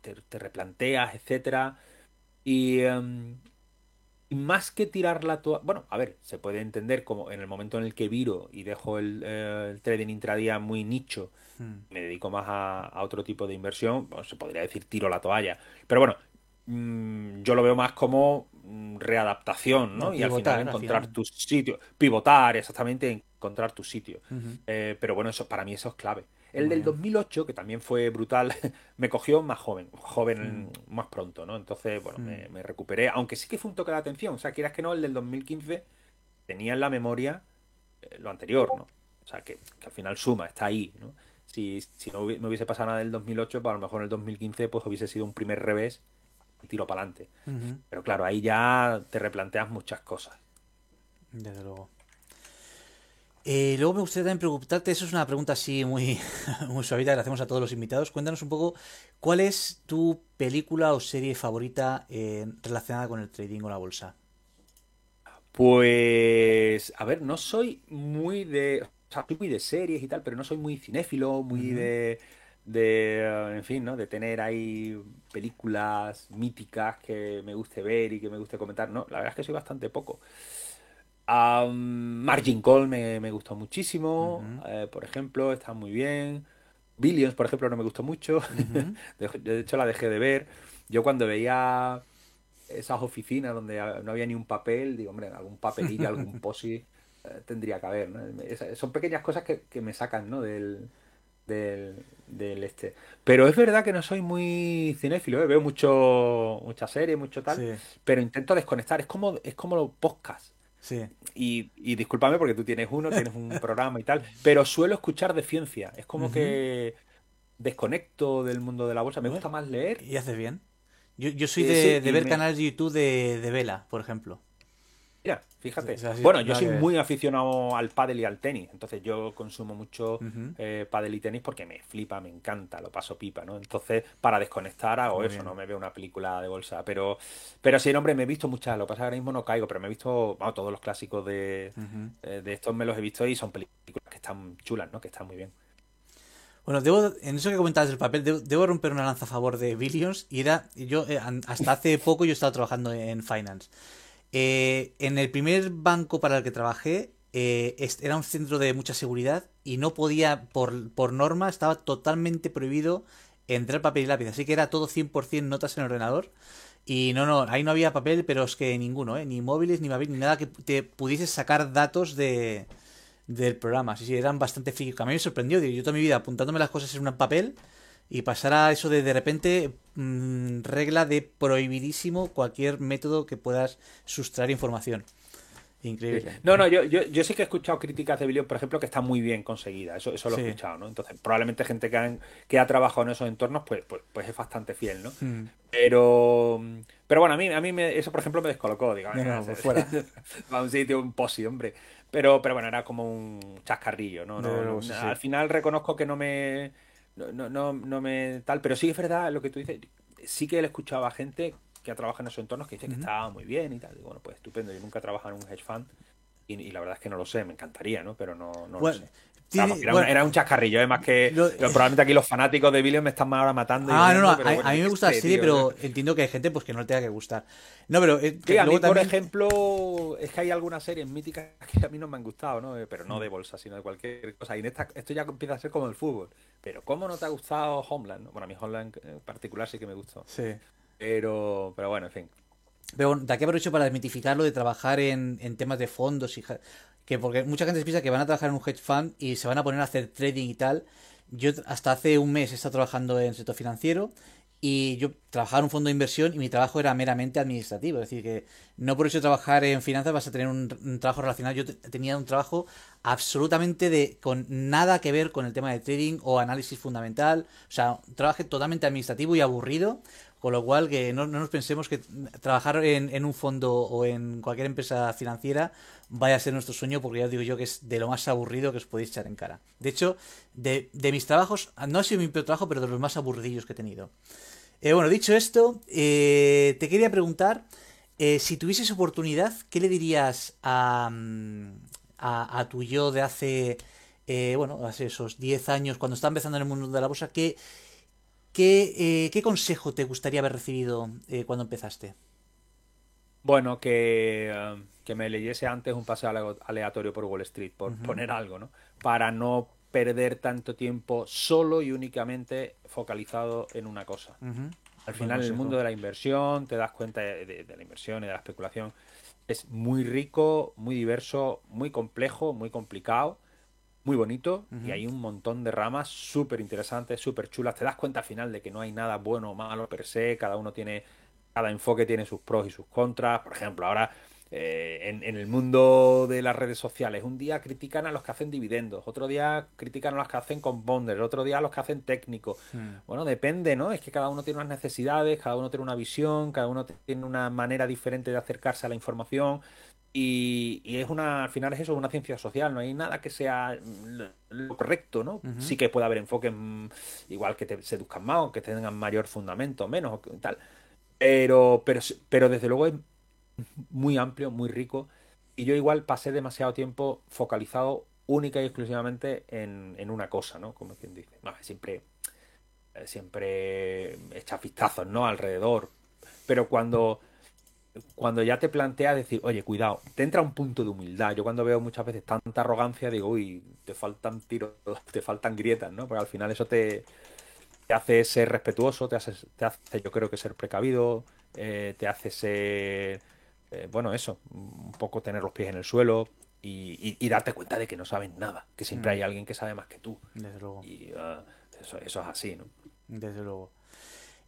te, replanteas, etcétera. Y, em, y, más que tirar la toalla, bueno, a ver, se puede entender como en el momento en el que viro y dejo el, eh, trading intradía muy nicho, hmm. me dedico más a, otro tipo de inversión, pues se podría decir tiro la toalla. Pero bueno, mm, yo lo veo más como mm, readaptación, ¿no? y al final encontrar tu sitio, pivotar, exactamente, encontrar tu sitio. Eh, pero bueno, eso para mí eso es clave. El del 2008, que también fue brutal, me cogió más joven, joven mm. más pronto, ¿no? Entonces, bueno, mm. me, recuperé, aunque sí que fue un toque de atención. O sea, quieras que no, el del 2015 tenía en la memoria eh, lo anterior, ¿no? O sea, que, al final suma, está ahí, ¿no? Si, si no me hubiese pasado nada del 2008, pues a lo mejor en el 2015 pues hubiese sido un primer revés tiro para adelante. Pero claro, ahí ya te replanteas muchas cosas. Desde luego. Eh, luego me gustaría también preguntarte, eso es una pregunta así muy, muy suavita que le hacemos a todos los invitados. Cuéntanos un poco, ¿cuál es tu película o serie favorita eh, relacionada con el trading o la bolsa? Pues, a ver, no soy muy de... O sea, soy muy de series y tal, pero no soy muy cinéfilo, muy de, de, en fin, ¿no? De tener ahí películas míticas que me guste ver y que me guste comentar. No, la verdad es que soy bastante poco. Margin Call me, gustó muchísimo, eh, por ejemplo, está muy bien. Billions, por ejemplo, no me gustó mucho. de, hecho, la dejé de ver. Yo cuando veía esas oficinas donde no había ni un papel, digo, hombre, algún papelillo, algún posi eh, tendría que haber. son pequeñas cosas que, me sacan ¿no? del, del, este. Pero es verdad que no soy muy cinéfilo, ¿eh? veo mucho muchas series, mucho tal, pero intento desconectar. Es como, es como los podcasts. Sí. Y, y discúlpame porque tú tienes uno, tienes un programa y tal, pero suelo escuchar de ciencia. Es como que desconecto del mundo de la bolsa. Me gusta más leer. Y haces bien. Yo, yo soy de, de ver canales de YouTube de, de Vela, por ejemplo. Fíjate. bueno, yo soy muy aficionado al pádel y al tenis, entonces yo consumo mucho uh pádel y tenis porque me flipa, me encanta, lo paso pipa, ¿no? Entonces, para desconectar hago eso, no me veo una película de bolsa, pero pero sí, hombre, me he visto muchas, lo que pasa ahora mismo no caigo, pero me he visto, bueno, todos los clásicos de, eh, de estos me los he visto y son películas que están chulas, ¿no? Que están muy bien. Bueno, debo, en eso que comentabas del papel, debo, romper una lanza a favor de Billions. Y era, yo, eh, hasta hace poco yo estaba trabajando en finance. Eh, en el primer banco para el que trabajé eh, era un centro de mucha seguridad y no podía, por, por norma, estaba totalmente prohibido entrar papel y lápiz. Así que era todo 100% notas en el ordenador. Y no, no, ahí no había papel, pero es que ninguno, ¿eh? ni móviles, ni móviles, ni nada que te pudiese sacar datos de, del programa. Sí, sí, eran bastante físicos. A mí me sorprendió, yo toda mi vida apuntándome las cosas en un papel y pasar a eso de de repente mm, regla de prohibidísimo cualquier método que puedas sustraer información. Increíble. No, no, yo, yo, yo, sí que he escuchado críticas de Billion, por ejemplo, que está muy bien conseguida. Eso, eso lo he escuchado, ¿no? Entonces, probablemente gente que, que ha trabajado en esos entornos, pues, pues, pues es bastante fiel, ¿no? Hmm. Pero, pero bueno, a mí, a mí me, eso, por ejemplo, me descolocó, digamos. No, pues fuera. a un sitio, un posi, hombre. Pero, pero bueno, era como un chascarrillo, ¿no? no, al final reconozco que no me no, no, no, me tal, pero sí es verdad lo que tú dices. Sí que he escuchado a gente que ha trabajado en esos entornos que dice que estaba muy bien y tal. Y bueno, pues estupendo. Yo nunca he trabajado en un hedge fund y, la verdad es que no lo sé, me encantaría, ¿no? Pero no, no lo sé era, un chascarrillo, además que probablemente aquí los fanáticos de Billion me están ahora matando. Ah, no, no, a, mí me gusta la serie, pero entiendo que hay gente pues que no le tenga que gustar. No, pero eh, a mí, por ejemplo, es que hay algunas series míticas que a mí no me han gustado, ¿no? Pero no de bolsa, sino de cualquier cosa. Y en esta, esto ya empieza a ser como el fútbol. Pero ¿cómo no te ha gustado Homeland? Bueno, a mí Homeland en particular sí que me gustó. Sí. Pero, pero bueno, en fin. Pero de aquí aprovecho para desmitificarlo de trabajar en, en temas de fondos y que porque mucha gente piensa que van a trabajar en un hedge fund y se van a poner a hacer trading y tal. Yo hasta hace un mes he estado trabajando en sector financiero y yo trabajaba en un fondo de inversión y mi trabajo era meramente administrativo. Es decir, que no por eso trabajar en finanzas vas a tener un, trabajo relacionado. Yo tenía un trabajo absolutamente de con nada que ver con el tema de trading o análisis fundamental. O sea, un trabajo totalmente administrativo y aburrido con lo cual, que no, nos pensemos que trabajar en, un fondo o en cualquier empresa financiera vaya a ser nuestro sueño, porque ya digo yo que es de lo más aburrido que os podéis echar en cara. De hecho, de, mis trabajos, no ha sido mi peor trabajo, pero de los más aburridillos que he tenido. Eh, bueno, dicho esto, eh, te quería preguntar, eh, si tuvieses oportunidad, ¿qué le dirías a, mm, a, tu yo de hace, bueno, hace esos 10 años, cuando estaba empezando en el mundo de la bolsa, ¿qué, qué, qué consejo te gustaría haber recibido cuando empezaste? Bueno, que, que, me leyese antes un paseo aleatorio por Wall Street, por poner algo, ¿no? Para no perder tanto tiempo solo y únicamente focalizado en una cosa. Al final, el mundo de la inversión, te das cuenta de, la inversión y de la especulación, es muy rico, muy diverso, muy complejo, muy complicado, muy bonito y hay un montón de ramas súper interesantes, súper chulas. Te das cuenta al final de que no hay nada bueno o malo per se, cada uno tiene, cada enfoque tiene sus pros y sus contras. Por ejemplo, ahora eh, en, el mundo de las redes sociales. Un día critican a los que hacen dividendos, otro día critican a los que hacen con bonders, otro día a los que hacen técnicos. Hmm. Bueno, depende, ¿no? Es que cada uno tiene unas necesidades, cada uno tiene una visión, cada uno tiene una manera diferente de acercarse a la información. Y, es una, al final es eso, una ciencia social, no hay nada que sea lo correcto, ¿no? Sí que puede haber enfoques mm, igual que te seduzcan más o que tengan mayor fundamento, menos o tal. Pero, pero, pero desde luego es muy amplio, muy rico. Y yo igual pasé demasiado tiempo focalizado única y exclusivamente en, una cosa, ¿no? Como quien dice. siempre, eh, siempre echa vistazos, ¿no? Alrededor. Pero cuando, cuando ya te planteas decir, oye, cuidado, te entra un punto de humildad. Yo cuando veo muchas veces tanta arrogancia, digo, uy, te faltan tiros, te faltan grietas, ¿no? Porque al final eso te, te hace ser respetuoso, te hace, te hace yo creo que ser precavido, eh, te hace ser eh, bueno, eso, un poco tener los pies en el suelo y, darte cuenta de que no sabes nada, que siempre hay mm. alguien que sabe más que tú. Desde luego. Y ah, eso, es así, ¿no? Desde luego.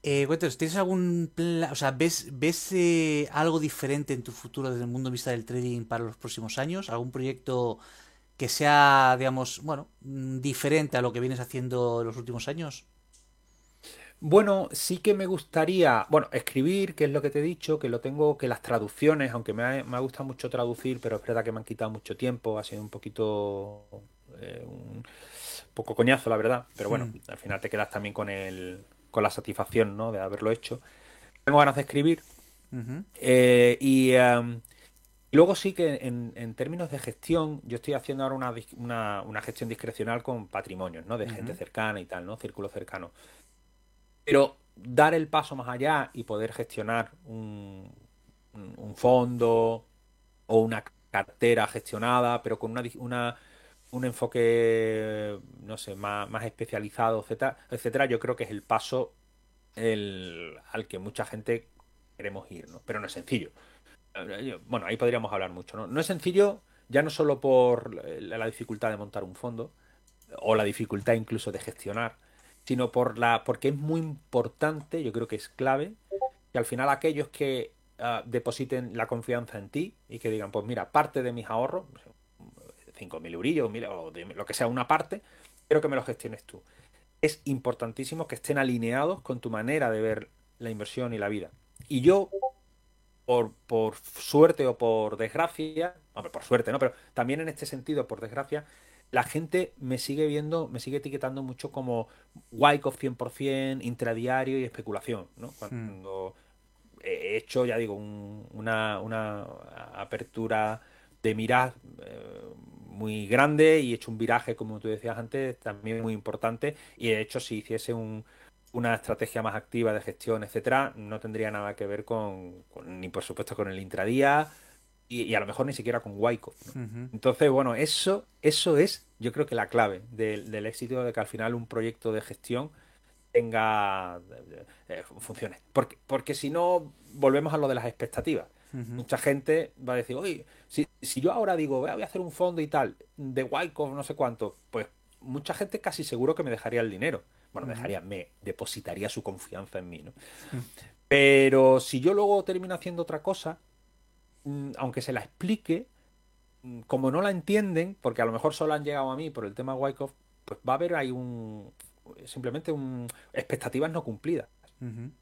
Eh, ¿tienes algún plan, o sea, ves, ves eh, algo diferente en tu futuro desde el mundo de vista del trading para los próximos años? ¿Algún proyecto que sea, digamos, bueno, mm, diferente a lo que vienes haciendo en los últimos años? Bueno, sí que me gustaría, bueno, escribir, que es lo que te he dicho, que lo tengo, que las traducciones, aunque me ha, me ha gustado mucho traducir, pero es verdad que me han quitado mucho tiempo, ha sido un poquito, eh, un poco coñazo, la verdad, pero bueno, mm. al final te quedas también con el, con la satisfacción, ¿no? De haberlo hecho. Tengo ganas de escribir eh, y em, luego sí que en, términos de gestión, yo estoy haciendo ahora una, una, gestión discrecional con patrimonios, ¿no? De gente cercana y tal, ¿no? Círculo cercano. Pero dar el paso más allá y poder gestionar un, fondo o una cartera gestionada, pero con una, un enfoque, no sé, más, especializado, etcétera, etcétera, yo creo que es el paso al que mucha gente queremos ir, ¿no? Pero no es sencillo. Bueno, ahí podríamos hablar mucho, ¿no? No es sencillo ya no solo por la dificultad de montar un fondo o la dificultad incluso de gestionar, sino por la, porque es muy importante, yo creo que es clave, que al final aquellos que ah, depositen la confianza en ti y que digan, pues mira, parte de mis ahorros, 5.000 eurillos o lo que sea una parte, quiero que me lo gestiones tú. Es importantísimo que estén alineados con tu manera de ver la inversión y la vida. Y yo, por, por suerte o por desgracia, hombre, por suerte, ¿no? Pero también en este sentido, por desgracia, la gente me sigue viendo, me sigue etiquetando mucho como Wyckoff 100%, intradiario y especulación, ¿no? Hmm. Cuando he hecho, ya digo, una, una, apertura de mirar eh, muy grande y he hecho un viraje, como tú decías antes, también muy importante. Y de hecho, si hiciese una estrategia más activa de gestión, etcétera, no tendría nada que ver con, con ni por supuesto con el intradía y, a lo mejor ni siquiera con Waiko. Entonces, bueno, eso, eso es, yo creo que la clave del, éxito de que al final un proyecto de gestión tenga eh, eh, funcione. Porque, porque si no, volvemos a lo de las expectativas. Mucha gente va a decir, oye, si, si yo ahora digo, voy a hacer un fondo y tal, de Waiko, no sé cuánto, pues mucha gente casi seguro que me dejaría el dinero. Bueno, me dejaría, me depositaría su confianza en mí, ¿no? Pero si yo luego termino haciendo otra cosa, Mm, aunque se la explique, mm, como no la entienden, porque a lo mejor solo han llegado a mí por el tema Wyckoff, pues va a haber ahí un simplemente un expectativas no cumplidas.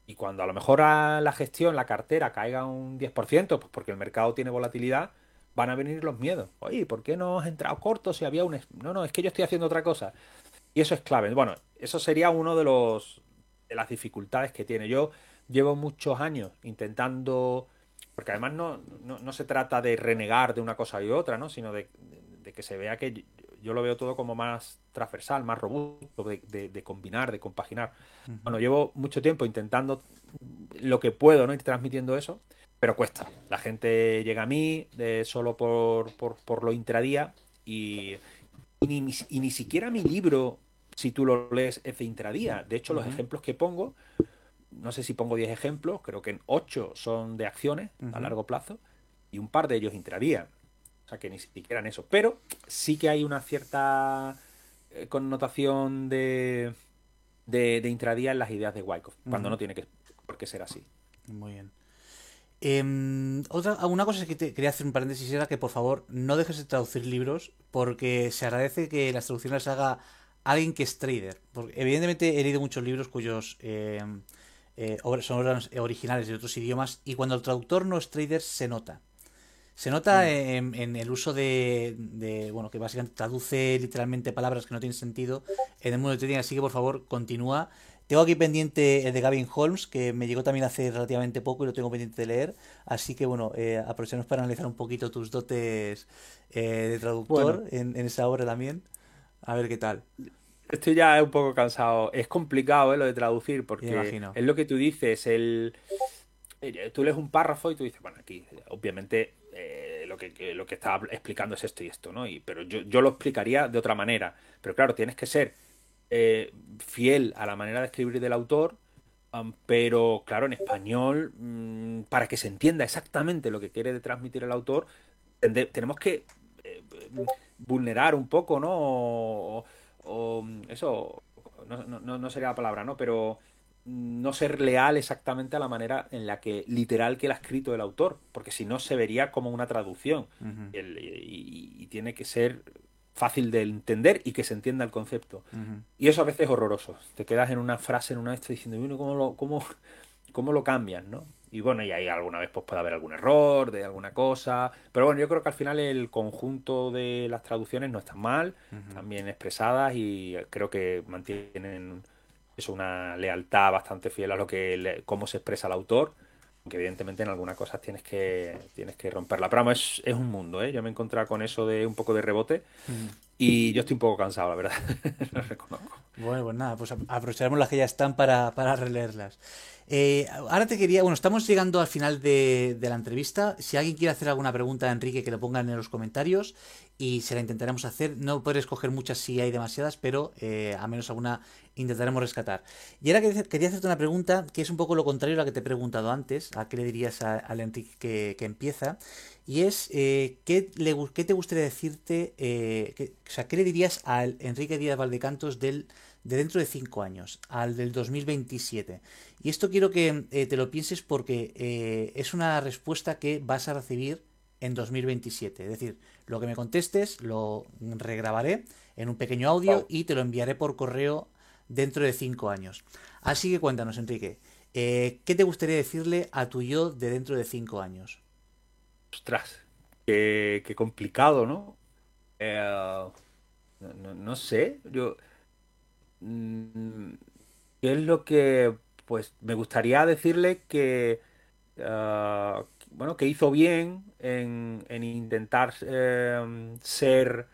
Y cuando a lo mejor a la gestión, la cartera caiga un 10%, pues porque el mercado tiene volatilidad, van a venir los miedos. Oye, ¿por qué no has entrado corto si había un... No, no, es que yo estoy haciendo otra cosa. Y eso es clave. Bueno, eso sería uno de los de las dificultades que tiene. Yo llevo muchos años intentando porque además no, no, se trata de renegar de una cosa y otra, ¿no? Sino de, que se vea que yo lo veo todo como más transversal, más robusto, de, combinar, de compaginar. Bueno, llevo mucho tiempo intentando lo que puedo, ¿no? Ir transmitiendo eso, pero cuesta. La gente llega a mí de, solo por, por, lo intradía y, ni, ni, siquiera mi libro, si tú lo lees, es de intradía. De hecho, los ejemplos que pongo, no sé si pongo 10 ejemplos, creo que en 8 son de acciones a largo plazo y un par de ellos intradía. O sea que ni siquiera en eso. Pero sí que hay una cierta eh, connotación de, de, intradía en las ideas de Wyckoff, cuando no tiene que, por qué ser así. Muy bien. Eh, otra, una cosa que te, quería hacer un paréntesis era que por favor no dejes de traducir libros porque se agradece que las traducciones las haga alguien que es trader. Porque evidentemente he leído muchos libros cuyos eh, eh, son obras originales de otros idiomas y cuando el traductor no es trader se nota. Se nota mm. en, el uso de, bueno, que básicamente traduce literalmente palabras que no tienen sentido en el mundo de trading, así que por favor continúa. Tengo aquí pendiente el de Gavin Holmes, que me llegó también hace relativamente poco y lo tengo pendiente de leer. Así que bueno, eh, aprovechemos para analizar un poquito tus dotes eh, de traductor en, esa obra también. A ver qué tal. Estoy ya un poco cansado. Es complicado ¿eh? lo de traducir, porque es lo que tú dices. El... Eh, tú lees un párrafo y tú dices, bueno, aquí obviamente eh, lo, que, lo que está explicando es esto y esto, ¿no? Y, pero yo, yo lo explicaría de otra manera. Pero claro, tienes que ser eh, fiel a la manera de escribir del autor, pero claro, en español, mm, para que se entienda exactamente lo que quiere transmitir el autor, tenemos que eh, vulnerar un poco, ¿no? O, eso, no, no, no sería la palabra, ¿no? Pero no ser leal exactamente a la manera en la que literal que él ha escrito el autor, porque si no se vería como una traducción y, tiene que ser fácil de entender y que se entienda el concepto. Y eso a veces es horroroso. Te quedas en una frase, en una vez diciendo, bueno, ¿cómo lo, cómo, cómo lo cambian? ¿no? Y bueno, y ahí alguna vez pues, puede haber algún error de alguna cosa. Pero bueno, yo creo que al final el conjunto de las traducciones no están mal, están bien expresadas y creo que mantienen es una lealtad bastante fiel a lo que cómo se expresa el autor aunque evidentemente en algunas cosas tienes que tienes que romperla. Pero es, es un mundo ¿eh? yo me he encontrado con eso de un poco de rebote y yo estoy un poco cansado la verdad. Lo reconozco. Bueno pues nada pues aprovecharemos las que ya están para, para releerlas eh, ahora te quería, bueno, estamos llegando al final de, la entrevista. Si alguien quiere hacer alguna pregunta a Enrique, que lo pongan en los comentarios y se la intentaremos hacer. No puedes escoger muchas si hay demasiadas, pero eh, a menos alguna intentaremos rescatar. Y ahora quería hacerte una pregunta que es un poco lo contrario a la que te he preguntado antes, a qué le dirías al Enrique que, empieza, y es eh, ¿qué, le, ¿qué, te gustaría decirte, o sea, qué le dirías al Enrique Díaz Valdecantos del de dentro de 5 años, al del 2027. Y esto quiero que eh, te lo pienses porque eh, es una respuesta que vas a recibir en 2027. Es decir, lo que me contestes lo regrabaré en un pequeño audio y te lo enviaré por correo dentro de 5 años. Así que cuéntanos, Enrique, eh, ¿qué te gustaría decirle a tu yo de dentro de 5 años? Ostras, qué, complicado, ¿no? ¿no? no, sé, yo ¿Qué es lo que, pues, me gustaría decirle que, ah, bueno, que hizo bien en, intentar em, ser,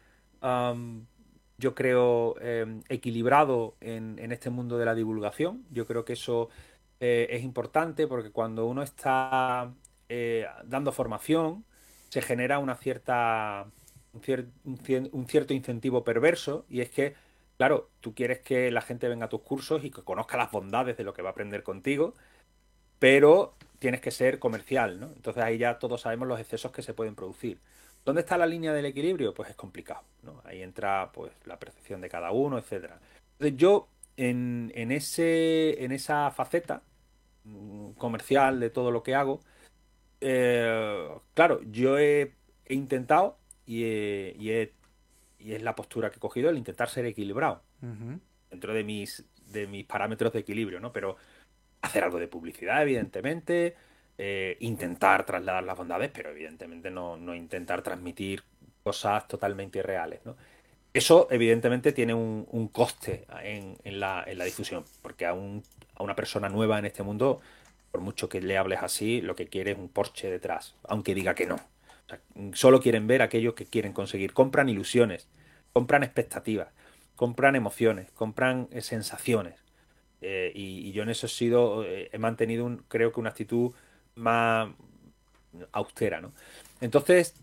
yo creo, em, equilibrado en, este mundo de la divulgación. Yo creo que eso eh, es importante porque cuando uno está eh, dando formación, se genera una cierta, un cierto incentivo perverso y es que Claro, tú quieres que la gente venga a tus cursos y que conozca las bondades de lo que va a aprender contigo, pero tienes que ser comercial, ¿no? Entonces ahí ya todos sabemos los excesos que se pueden producir. ¿Dónde está la línea del equilibrio? Pues es complicado, ¿no? Ahí entra pues la percepción de cada uno, etcétera. Entonces yo en, ese, en esa faceta mm, comercial de todo lo que hago, eh, claro, yo he, intentado y he es la postura que he cogido, el intentar ser equilibrado dentro de mis, de mis parámetros de equilibrio, ¿no? Pero hacer algo de publicidad, evidentemente, eh, intentar trasladar las bondades, pero evidentemente no, intentar transmitir cosas totalmente irreales, ¿no? Eso, evidentemente, tiene un, coste en, la, difusión, porque a, a una persona nueva en este mundo, por mucho que le hables así, lo que quiere es un Porsche detrás, aunque diga que no. Solo quieren ver aquello que quieren conseguir. Compran ilusiones, compran expectativas, compran emociones, compran eh, sensaciones. Eh, y, yo en eso he sido, eh, he mantenido, un, creo que una actitud más austera, ¿no? Entonces,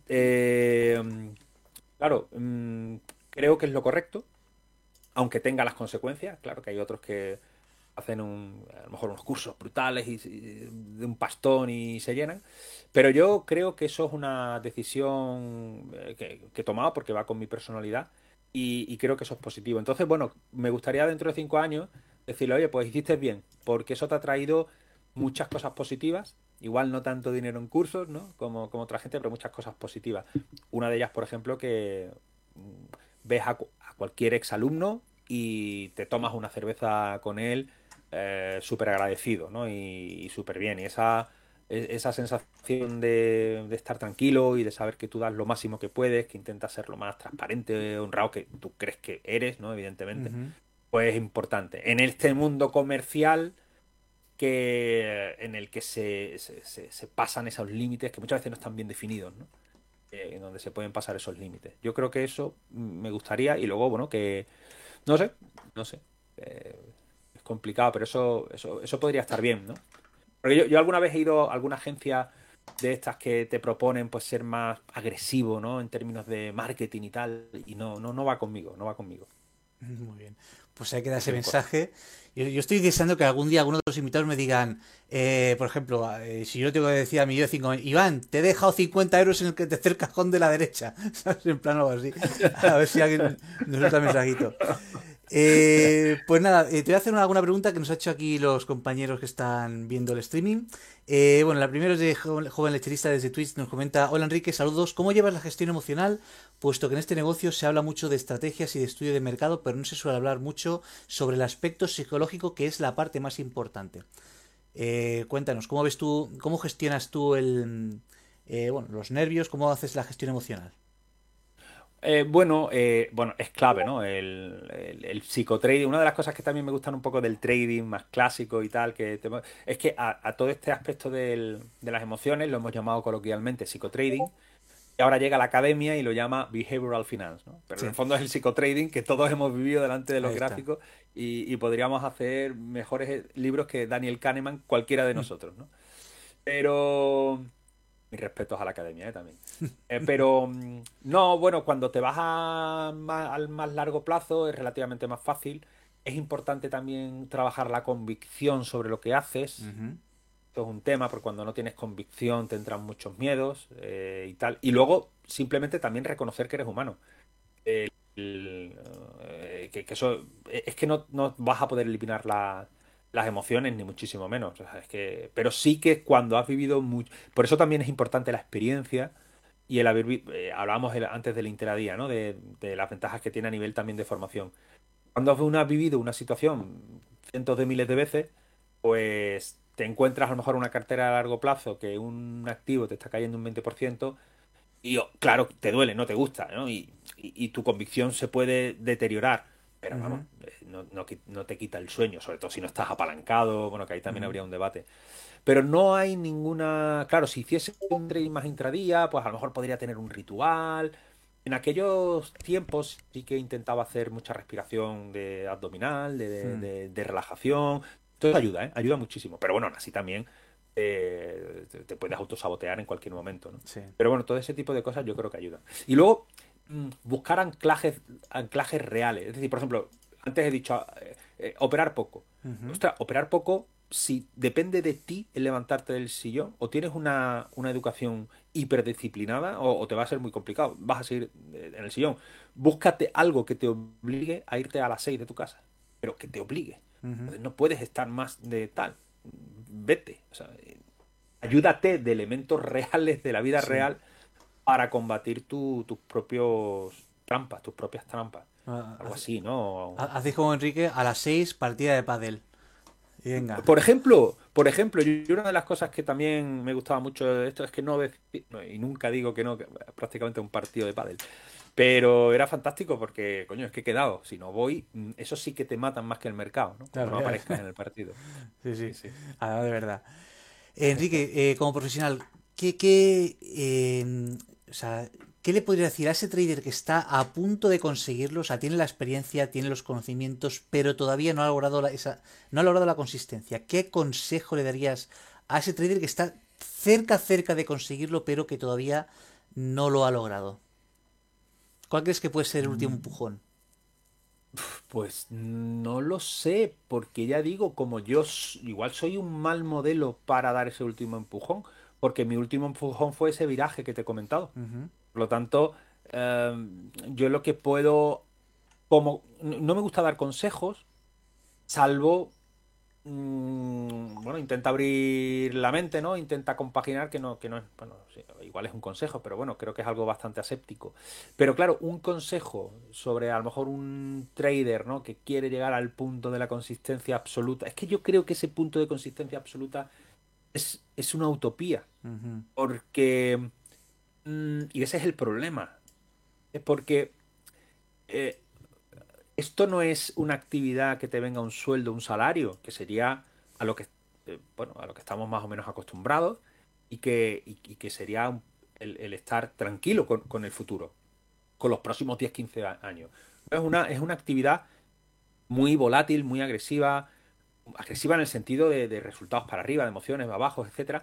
claro, mm, creo que es lo correcto, aunque tenga las consecuencias. Claro que hay otros que hacen un, a lo mejor unos cursos brutales y, de un pastón y se llenan. Pero yo creo que eso es una decisión eh, que, he tomado porque va con mi personalidad y, creo que eso es positivo. Entonces, bueno, me gustaría dentro de cinco años decirle, oye, pues hiciste bien, porque eso te ha traído muchas cosas positivas. Igual no tanto dinero en cursos, ¿no? Como, como otra gente, pero muchas cosas positivas. Una de ellas, por ejemplo, que mm, ves a, a cualquier exalumno y te tomas una cerveza con él eh, súper agradecido, ¿no? Y, súper bien. Y esa, e, esa sensación de, estar tranquilo y de saber que tú das lo máximo que puedes, que intentas ser lo más transparente, honrado que tú crees que eres, ¿no? Evidentemente, pues es importante. En este mundo comercial que en el que se, se, pasan esos límites que muchas veces no están bien definidos, ¿no? Eh, en donde se pueden pasar esos límites. Yo creo que eso me gustaría y luego, bueno, que no sé, no sé. Eh, complicado, pero eso, eso, eso podría estar bien, ¿no? Porque yo, alguna vez he ido a alguna agencia de estas que te proponen pues ser más agresivo, ¿no? En términos de marketing y tal, y no, no, no va conmigo, no va conmigo. Muy bien. Pues hay que dar ese mensaje. Yo, estoy deseando que algún día alguno de los invitados me digan, eh, por ejemplo, eh, si yo tengo que decir a mi yo de 5 Iván, te he dejado 50 euros en el tercer cajón de la derecha. ¿Sabes? En plan algo así. A ver si alguien nos suelta mensajito. Eh, pues nada, eh, te voy a hacer alguna pregunta que nos ha hecho aquí los compañeros que están viendo el streaming. Eh, bueno, la primera es de joven, lecherista desde Twitch, nos comenta, hola Enrique, saludos, ¿cómo llevas la gestión emocional? Puesto que en este negocio se habla mucho de estrategias y de estudio de mercado, pero no se suele hablar mucho sobre el aspecto psicológico que es la parte más importante. cuéntanos, ¿cómo ves tú, cómo gestionas tú los nervios, cómo haces la gestión emocional? Eh, bueno, eh, bueno, es clave, ¿no? El, el, psicotrading. Una de las cosas que también me gustan un poco del trading más clásico y tal, que es que a, todo este aspecto de las emociones lo hemos llamado coloquialmente psicotrading. Y ahora llega la academia y lo llama behavioral finance, ¿no? Pero en el fondo es el psicotrading que todos hemos vivido delante de los gráficos y, podríamos hacer mejores libros que Daniel Kahneman, cualquiera de mm. nosotros, ¿no? Pero mis respetos a la academia ¿eh? también. Eh, pero mm, no, bueno, cuando te vas a al más largo plazo es relativamente más fácil. Es importante también trabajar la convicción sobre lo que haces. Esto es un tema, porque cuando no tienes convicción te entran muchos miedos eh, y tal. Y luego simplemente también reconocer que eres humano. que, eso es que no, no vas a poder eliminar la, las emociones, ni muchísimo menos. es que, pero sí que cuando has vivido mucho. Por eso también es importante la experiencia y el haber. Eh, hablábamos antes del interadía, ¿no? De, las ventajas que tiene a nivel también de formación. Cuando has vivido una situación cientos de miles de veces, pues te encuentras a lo mejor una cartera a largo plazo que un activo te está cayendo un 20%. Y oh, claro, te duele, no te gusta, ¿no? y tu convicción se puede deteriorar pero vamos, eh, no, no, te quita el sueño, sobre todo si no estás apalancado, bueno, que ahí también habría un debate. Pero no hay ninguna. Claro, si hiciese un trading más intradía, pues a lo mejor podría tener un ritual. En aquellos tiempos sí que intentaba hacer mucha respiración de abdominal, de, hmm. relajación. Todo eso ayuda, ¿eh? Ayuda muchísimo. Pero bueno, así también eh, te, puedes autosabotear en cualquier momento, ¿no? Pero bueno, todo ese tipo de cosas yo creo que ayudan. Y luego, buscar anclajes, anclajes reales. Es decir, por ejemplo, antes he dicho eh, eh, operar poco. operar poco, si depende de ti el levantarte del sillón, o tienes una, educación hiperdisciplinada, o, o, te va a ser muy complicado. Vas a seguir eh, en el sillón. Búscate algo que te obligue a irte a las 6 de tu casa, pero que te obligue. No puedes estar más de tal. Vete. ayúdate de elementos reales de la vida real para combatir tus propios trampas, tus propias trampas. Ah, Algo así, ¿no? Así como Enrique, a las 6 partida de pádel. Y venga. Por ejemplo, por ejemplo, yo, una de las cosas que también me gustaba mucho de esto es que no, y nunca digo que no, que prácticamente un partido de pádel. Pero era fantástico porque, coño, es que he quedado. Si no voy, mm, eso sí que te matan más que el mercado, ¿no? Claro, no aparezcas en el partido. Sí, sí, sí. Ah, de verdad. Enrique, eh, como profesional, ¿qué, qué, em, o sea, ¿qué le podría decir a ese trader que está a punto de conseguirlo? O sea, tiene la experiencia, tiene los conocimientos, pero todavía no ha logrado la, esa, no ha logrado la consistencia. ¿Qué consejo le darías a ese trader que está cerca, cerca de conseguirlo, pero que todavía no lo ha logrado? ¿Cuál crees que puede ser el último mm. empujón? Pues no lo sé, porque ya digo, como yo igual soy un mal modelo para dar ese último empujón, porque mi último empujón fue ese viraje que te he comentado. Por lo tanto, em, yo lo que puedo, como no me gusta dar consejos, salvo Mm, bueno, intenta abrir la mente, ¿no? Intenta compaginar, que no, que no es, bueno, igual es un consejo, pero bueno, creo que es algo bastante aséptico. Pero claro, un consejo sobre a lo mejor un trader, ¿no? Que quiere llegar al punto de la consistencia absoluta. Es que yo creo que ese punto de consistencia absoluta es, es una utopía. Porque... Mm, y ese es el problema. Es porque... Eh, esto no es una actividad que te venga un sueldo, un salario, que sería a lo que, eh, bueno, a lo que estamos más o menos acostumbrados y que, que sería el, estar tranquilo con, el futuro, con los próximos 10, 15 años. Es una, es una actividad muy volátil, muy agresiva, agresiva en el sentido de, resultados para arriba, de emociones, para abajo, etc.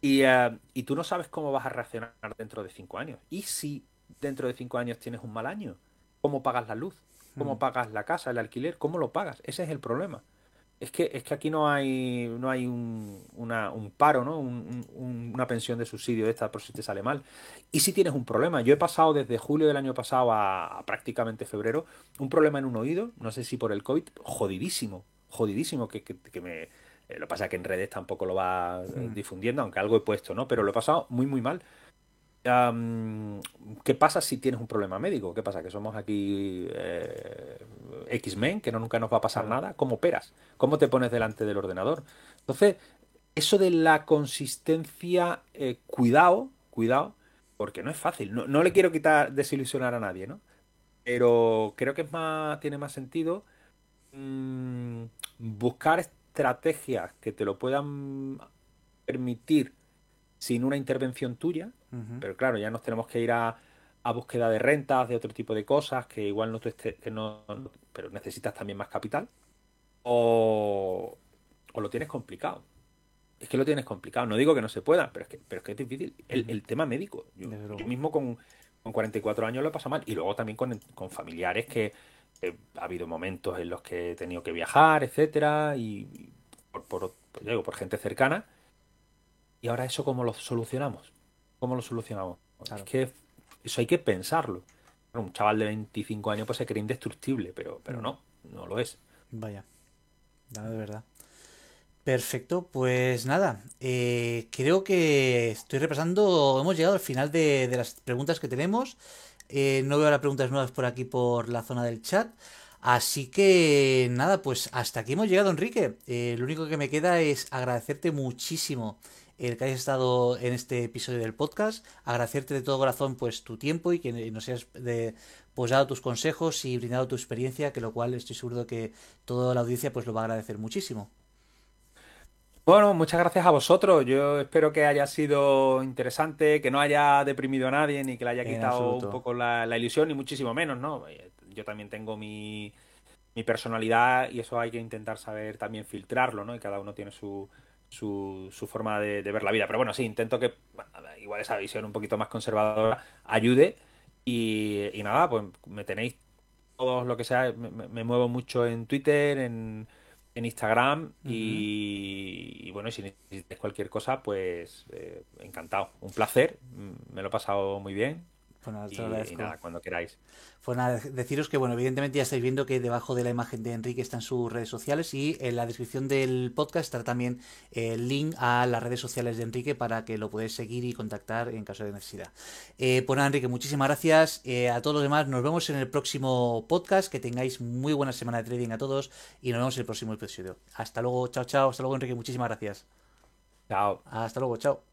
Y, eh, y, tú no sabes cómo vas a reaccionar dentro de 5 años. ¿Y si dentro de 5 años tienes un mal año? ¿Cómo pagas la luz? ¿Cómo mm. pagas la casa, el alquiler? ¿Cómo lo pagas? Ese es el problema. Es que, es que aquí no hay, no hay un, paro, ¿no? una pensión de subsidio esta por si te sale mal. Y si tienes un problema, yo he pasado desde julio del año pasado a, prácticamente febrero, un problema en un oído, no sé si por el COVID, jodidísimo, jodidísimo, que, que, me... Eh, lo pasa que en redes tampoco lo va eh, mm. difundiendo, aunque algo he puesto, ¿no? Pero lo he pasado muy, muy mal. ¿Qué pasa si tienes un problema médico? ¿Qué pasa? Que somos aquí eh, X-Men, que no, nunca nos va a pasar nada. ¿Cómo operas? ¿Cómo te pones delante del ordenador? Entonces, eso de la consistencia, eh, cuidado, cuidado, porque no es fácil. No, le quiero quitar, desilusionar a nadie, ¿no? Pero creo que es más, tiene más sentido mm, buscar estrategias que te lo puedan permitir sin una intervención tuya, pero claro, ya nos tenemos que ir a, búsqueda de rentas, de otro tipo de cosas, que igual no, esté, que no, pero necesitas también más capital, o, lo tienes complicado. Es que lo tienes complicado. No digo que no se pueda, pero es que, pero es, que es difícil. El, tema médico. Yo, mismo con, con, 44 años lo he pasado mal. Y luego también con, familiares que eh, ha habido momentos en los que he tenido que viajar, etcétera, y, por, por, por, por gente cercana ¿Y ahora eso cómo lo solucionamos? ¿Cómo lo solucionamos? Es que eso hay que pensarlo. Un chaval de 25 años pues se cree indestructible, pero, pero mm. no, no lo es. Vaya, de verdad. Perfecto, pues nada, eh, creo que estoy repasando, hemos llegado al final de, las preguntas que tenemos. Eh, no veo ahora preguntas nuevas por aquí por la zona del chat. Así que nada, pues hasta aquí hemos llegado, Enrique. Eh, lo único que me queda es agradecerte muchísimo el que hayas estado en este episodio del podcast, agradecerte de todo corazón pues tu tiempo y que nos hayas de, pues, dado tus consejos y brindado tu experiencia, que lo cual estoy seguro que toda la audiencia pues lo va a agradecer muchísimo. Bueno, muchas gracias a vosotros. Yo espero que haya sido interesante, que no haya deprimido a nadie ni que le haya quitado un poco la, ilusión, ni muchísimo menos, ¿no? Eh, yo también tengo mi, mi personalidad y eso hay que intentar saber también filtrarlo, ¿no? Y cada uno tiene su, su, su forma de, ver la vida. Pero bueno, sí, intento que igual esa visión un poquito más conservadora ayude. Y, nada, pues me tenéis todos lo que sea. Me, muevo mucho en Twitter, en, en Instagram. y, bueno, si necesitáis cualquier cosa, pues eh, encantado. Un placer. Me lo he pasado muy bien. Pues y, nada, cuando queráis. Pues nada, deciros que, bueno, evidentemente ya estáis viendo que debajo de la imagen de Enrique están sus redes sociales y en la descripción del podcast estará también el link a las redes sociales de Enrique para que lo podáis seguir y contactar en caso de necesidad. Eh, pues nada, Enrique, muchísimas gracias. Eh, a todos los demás, nos vemos en el próximo podcast. Que tengáis muy buena semana de trading a todos y nos vemos en el próximo episodio. Hasta luego, chao, chao. Hasta luego, Enrique, muchísimas gracias. Chao. Hasta luego, chao.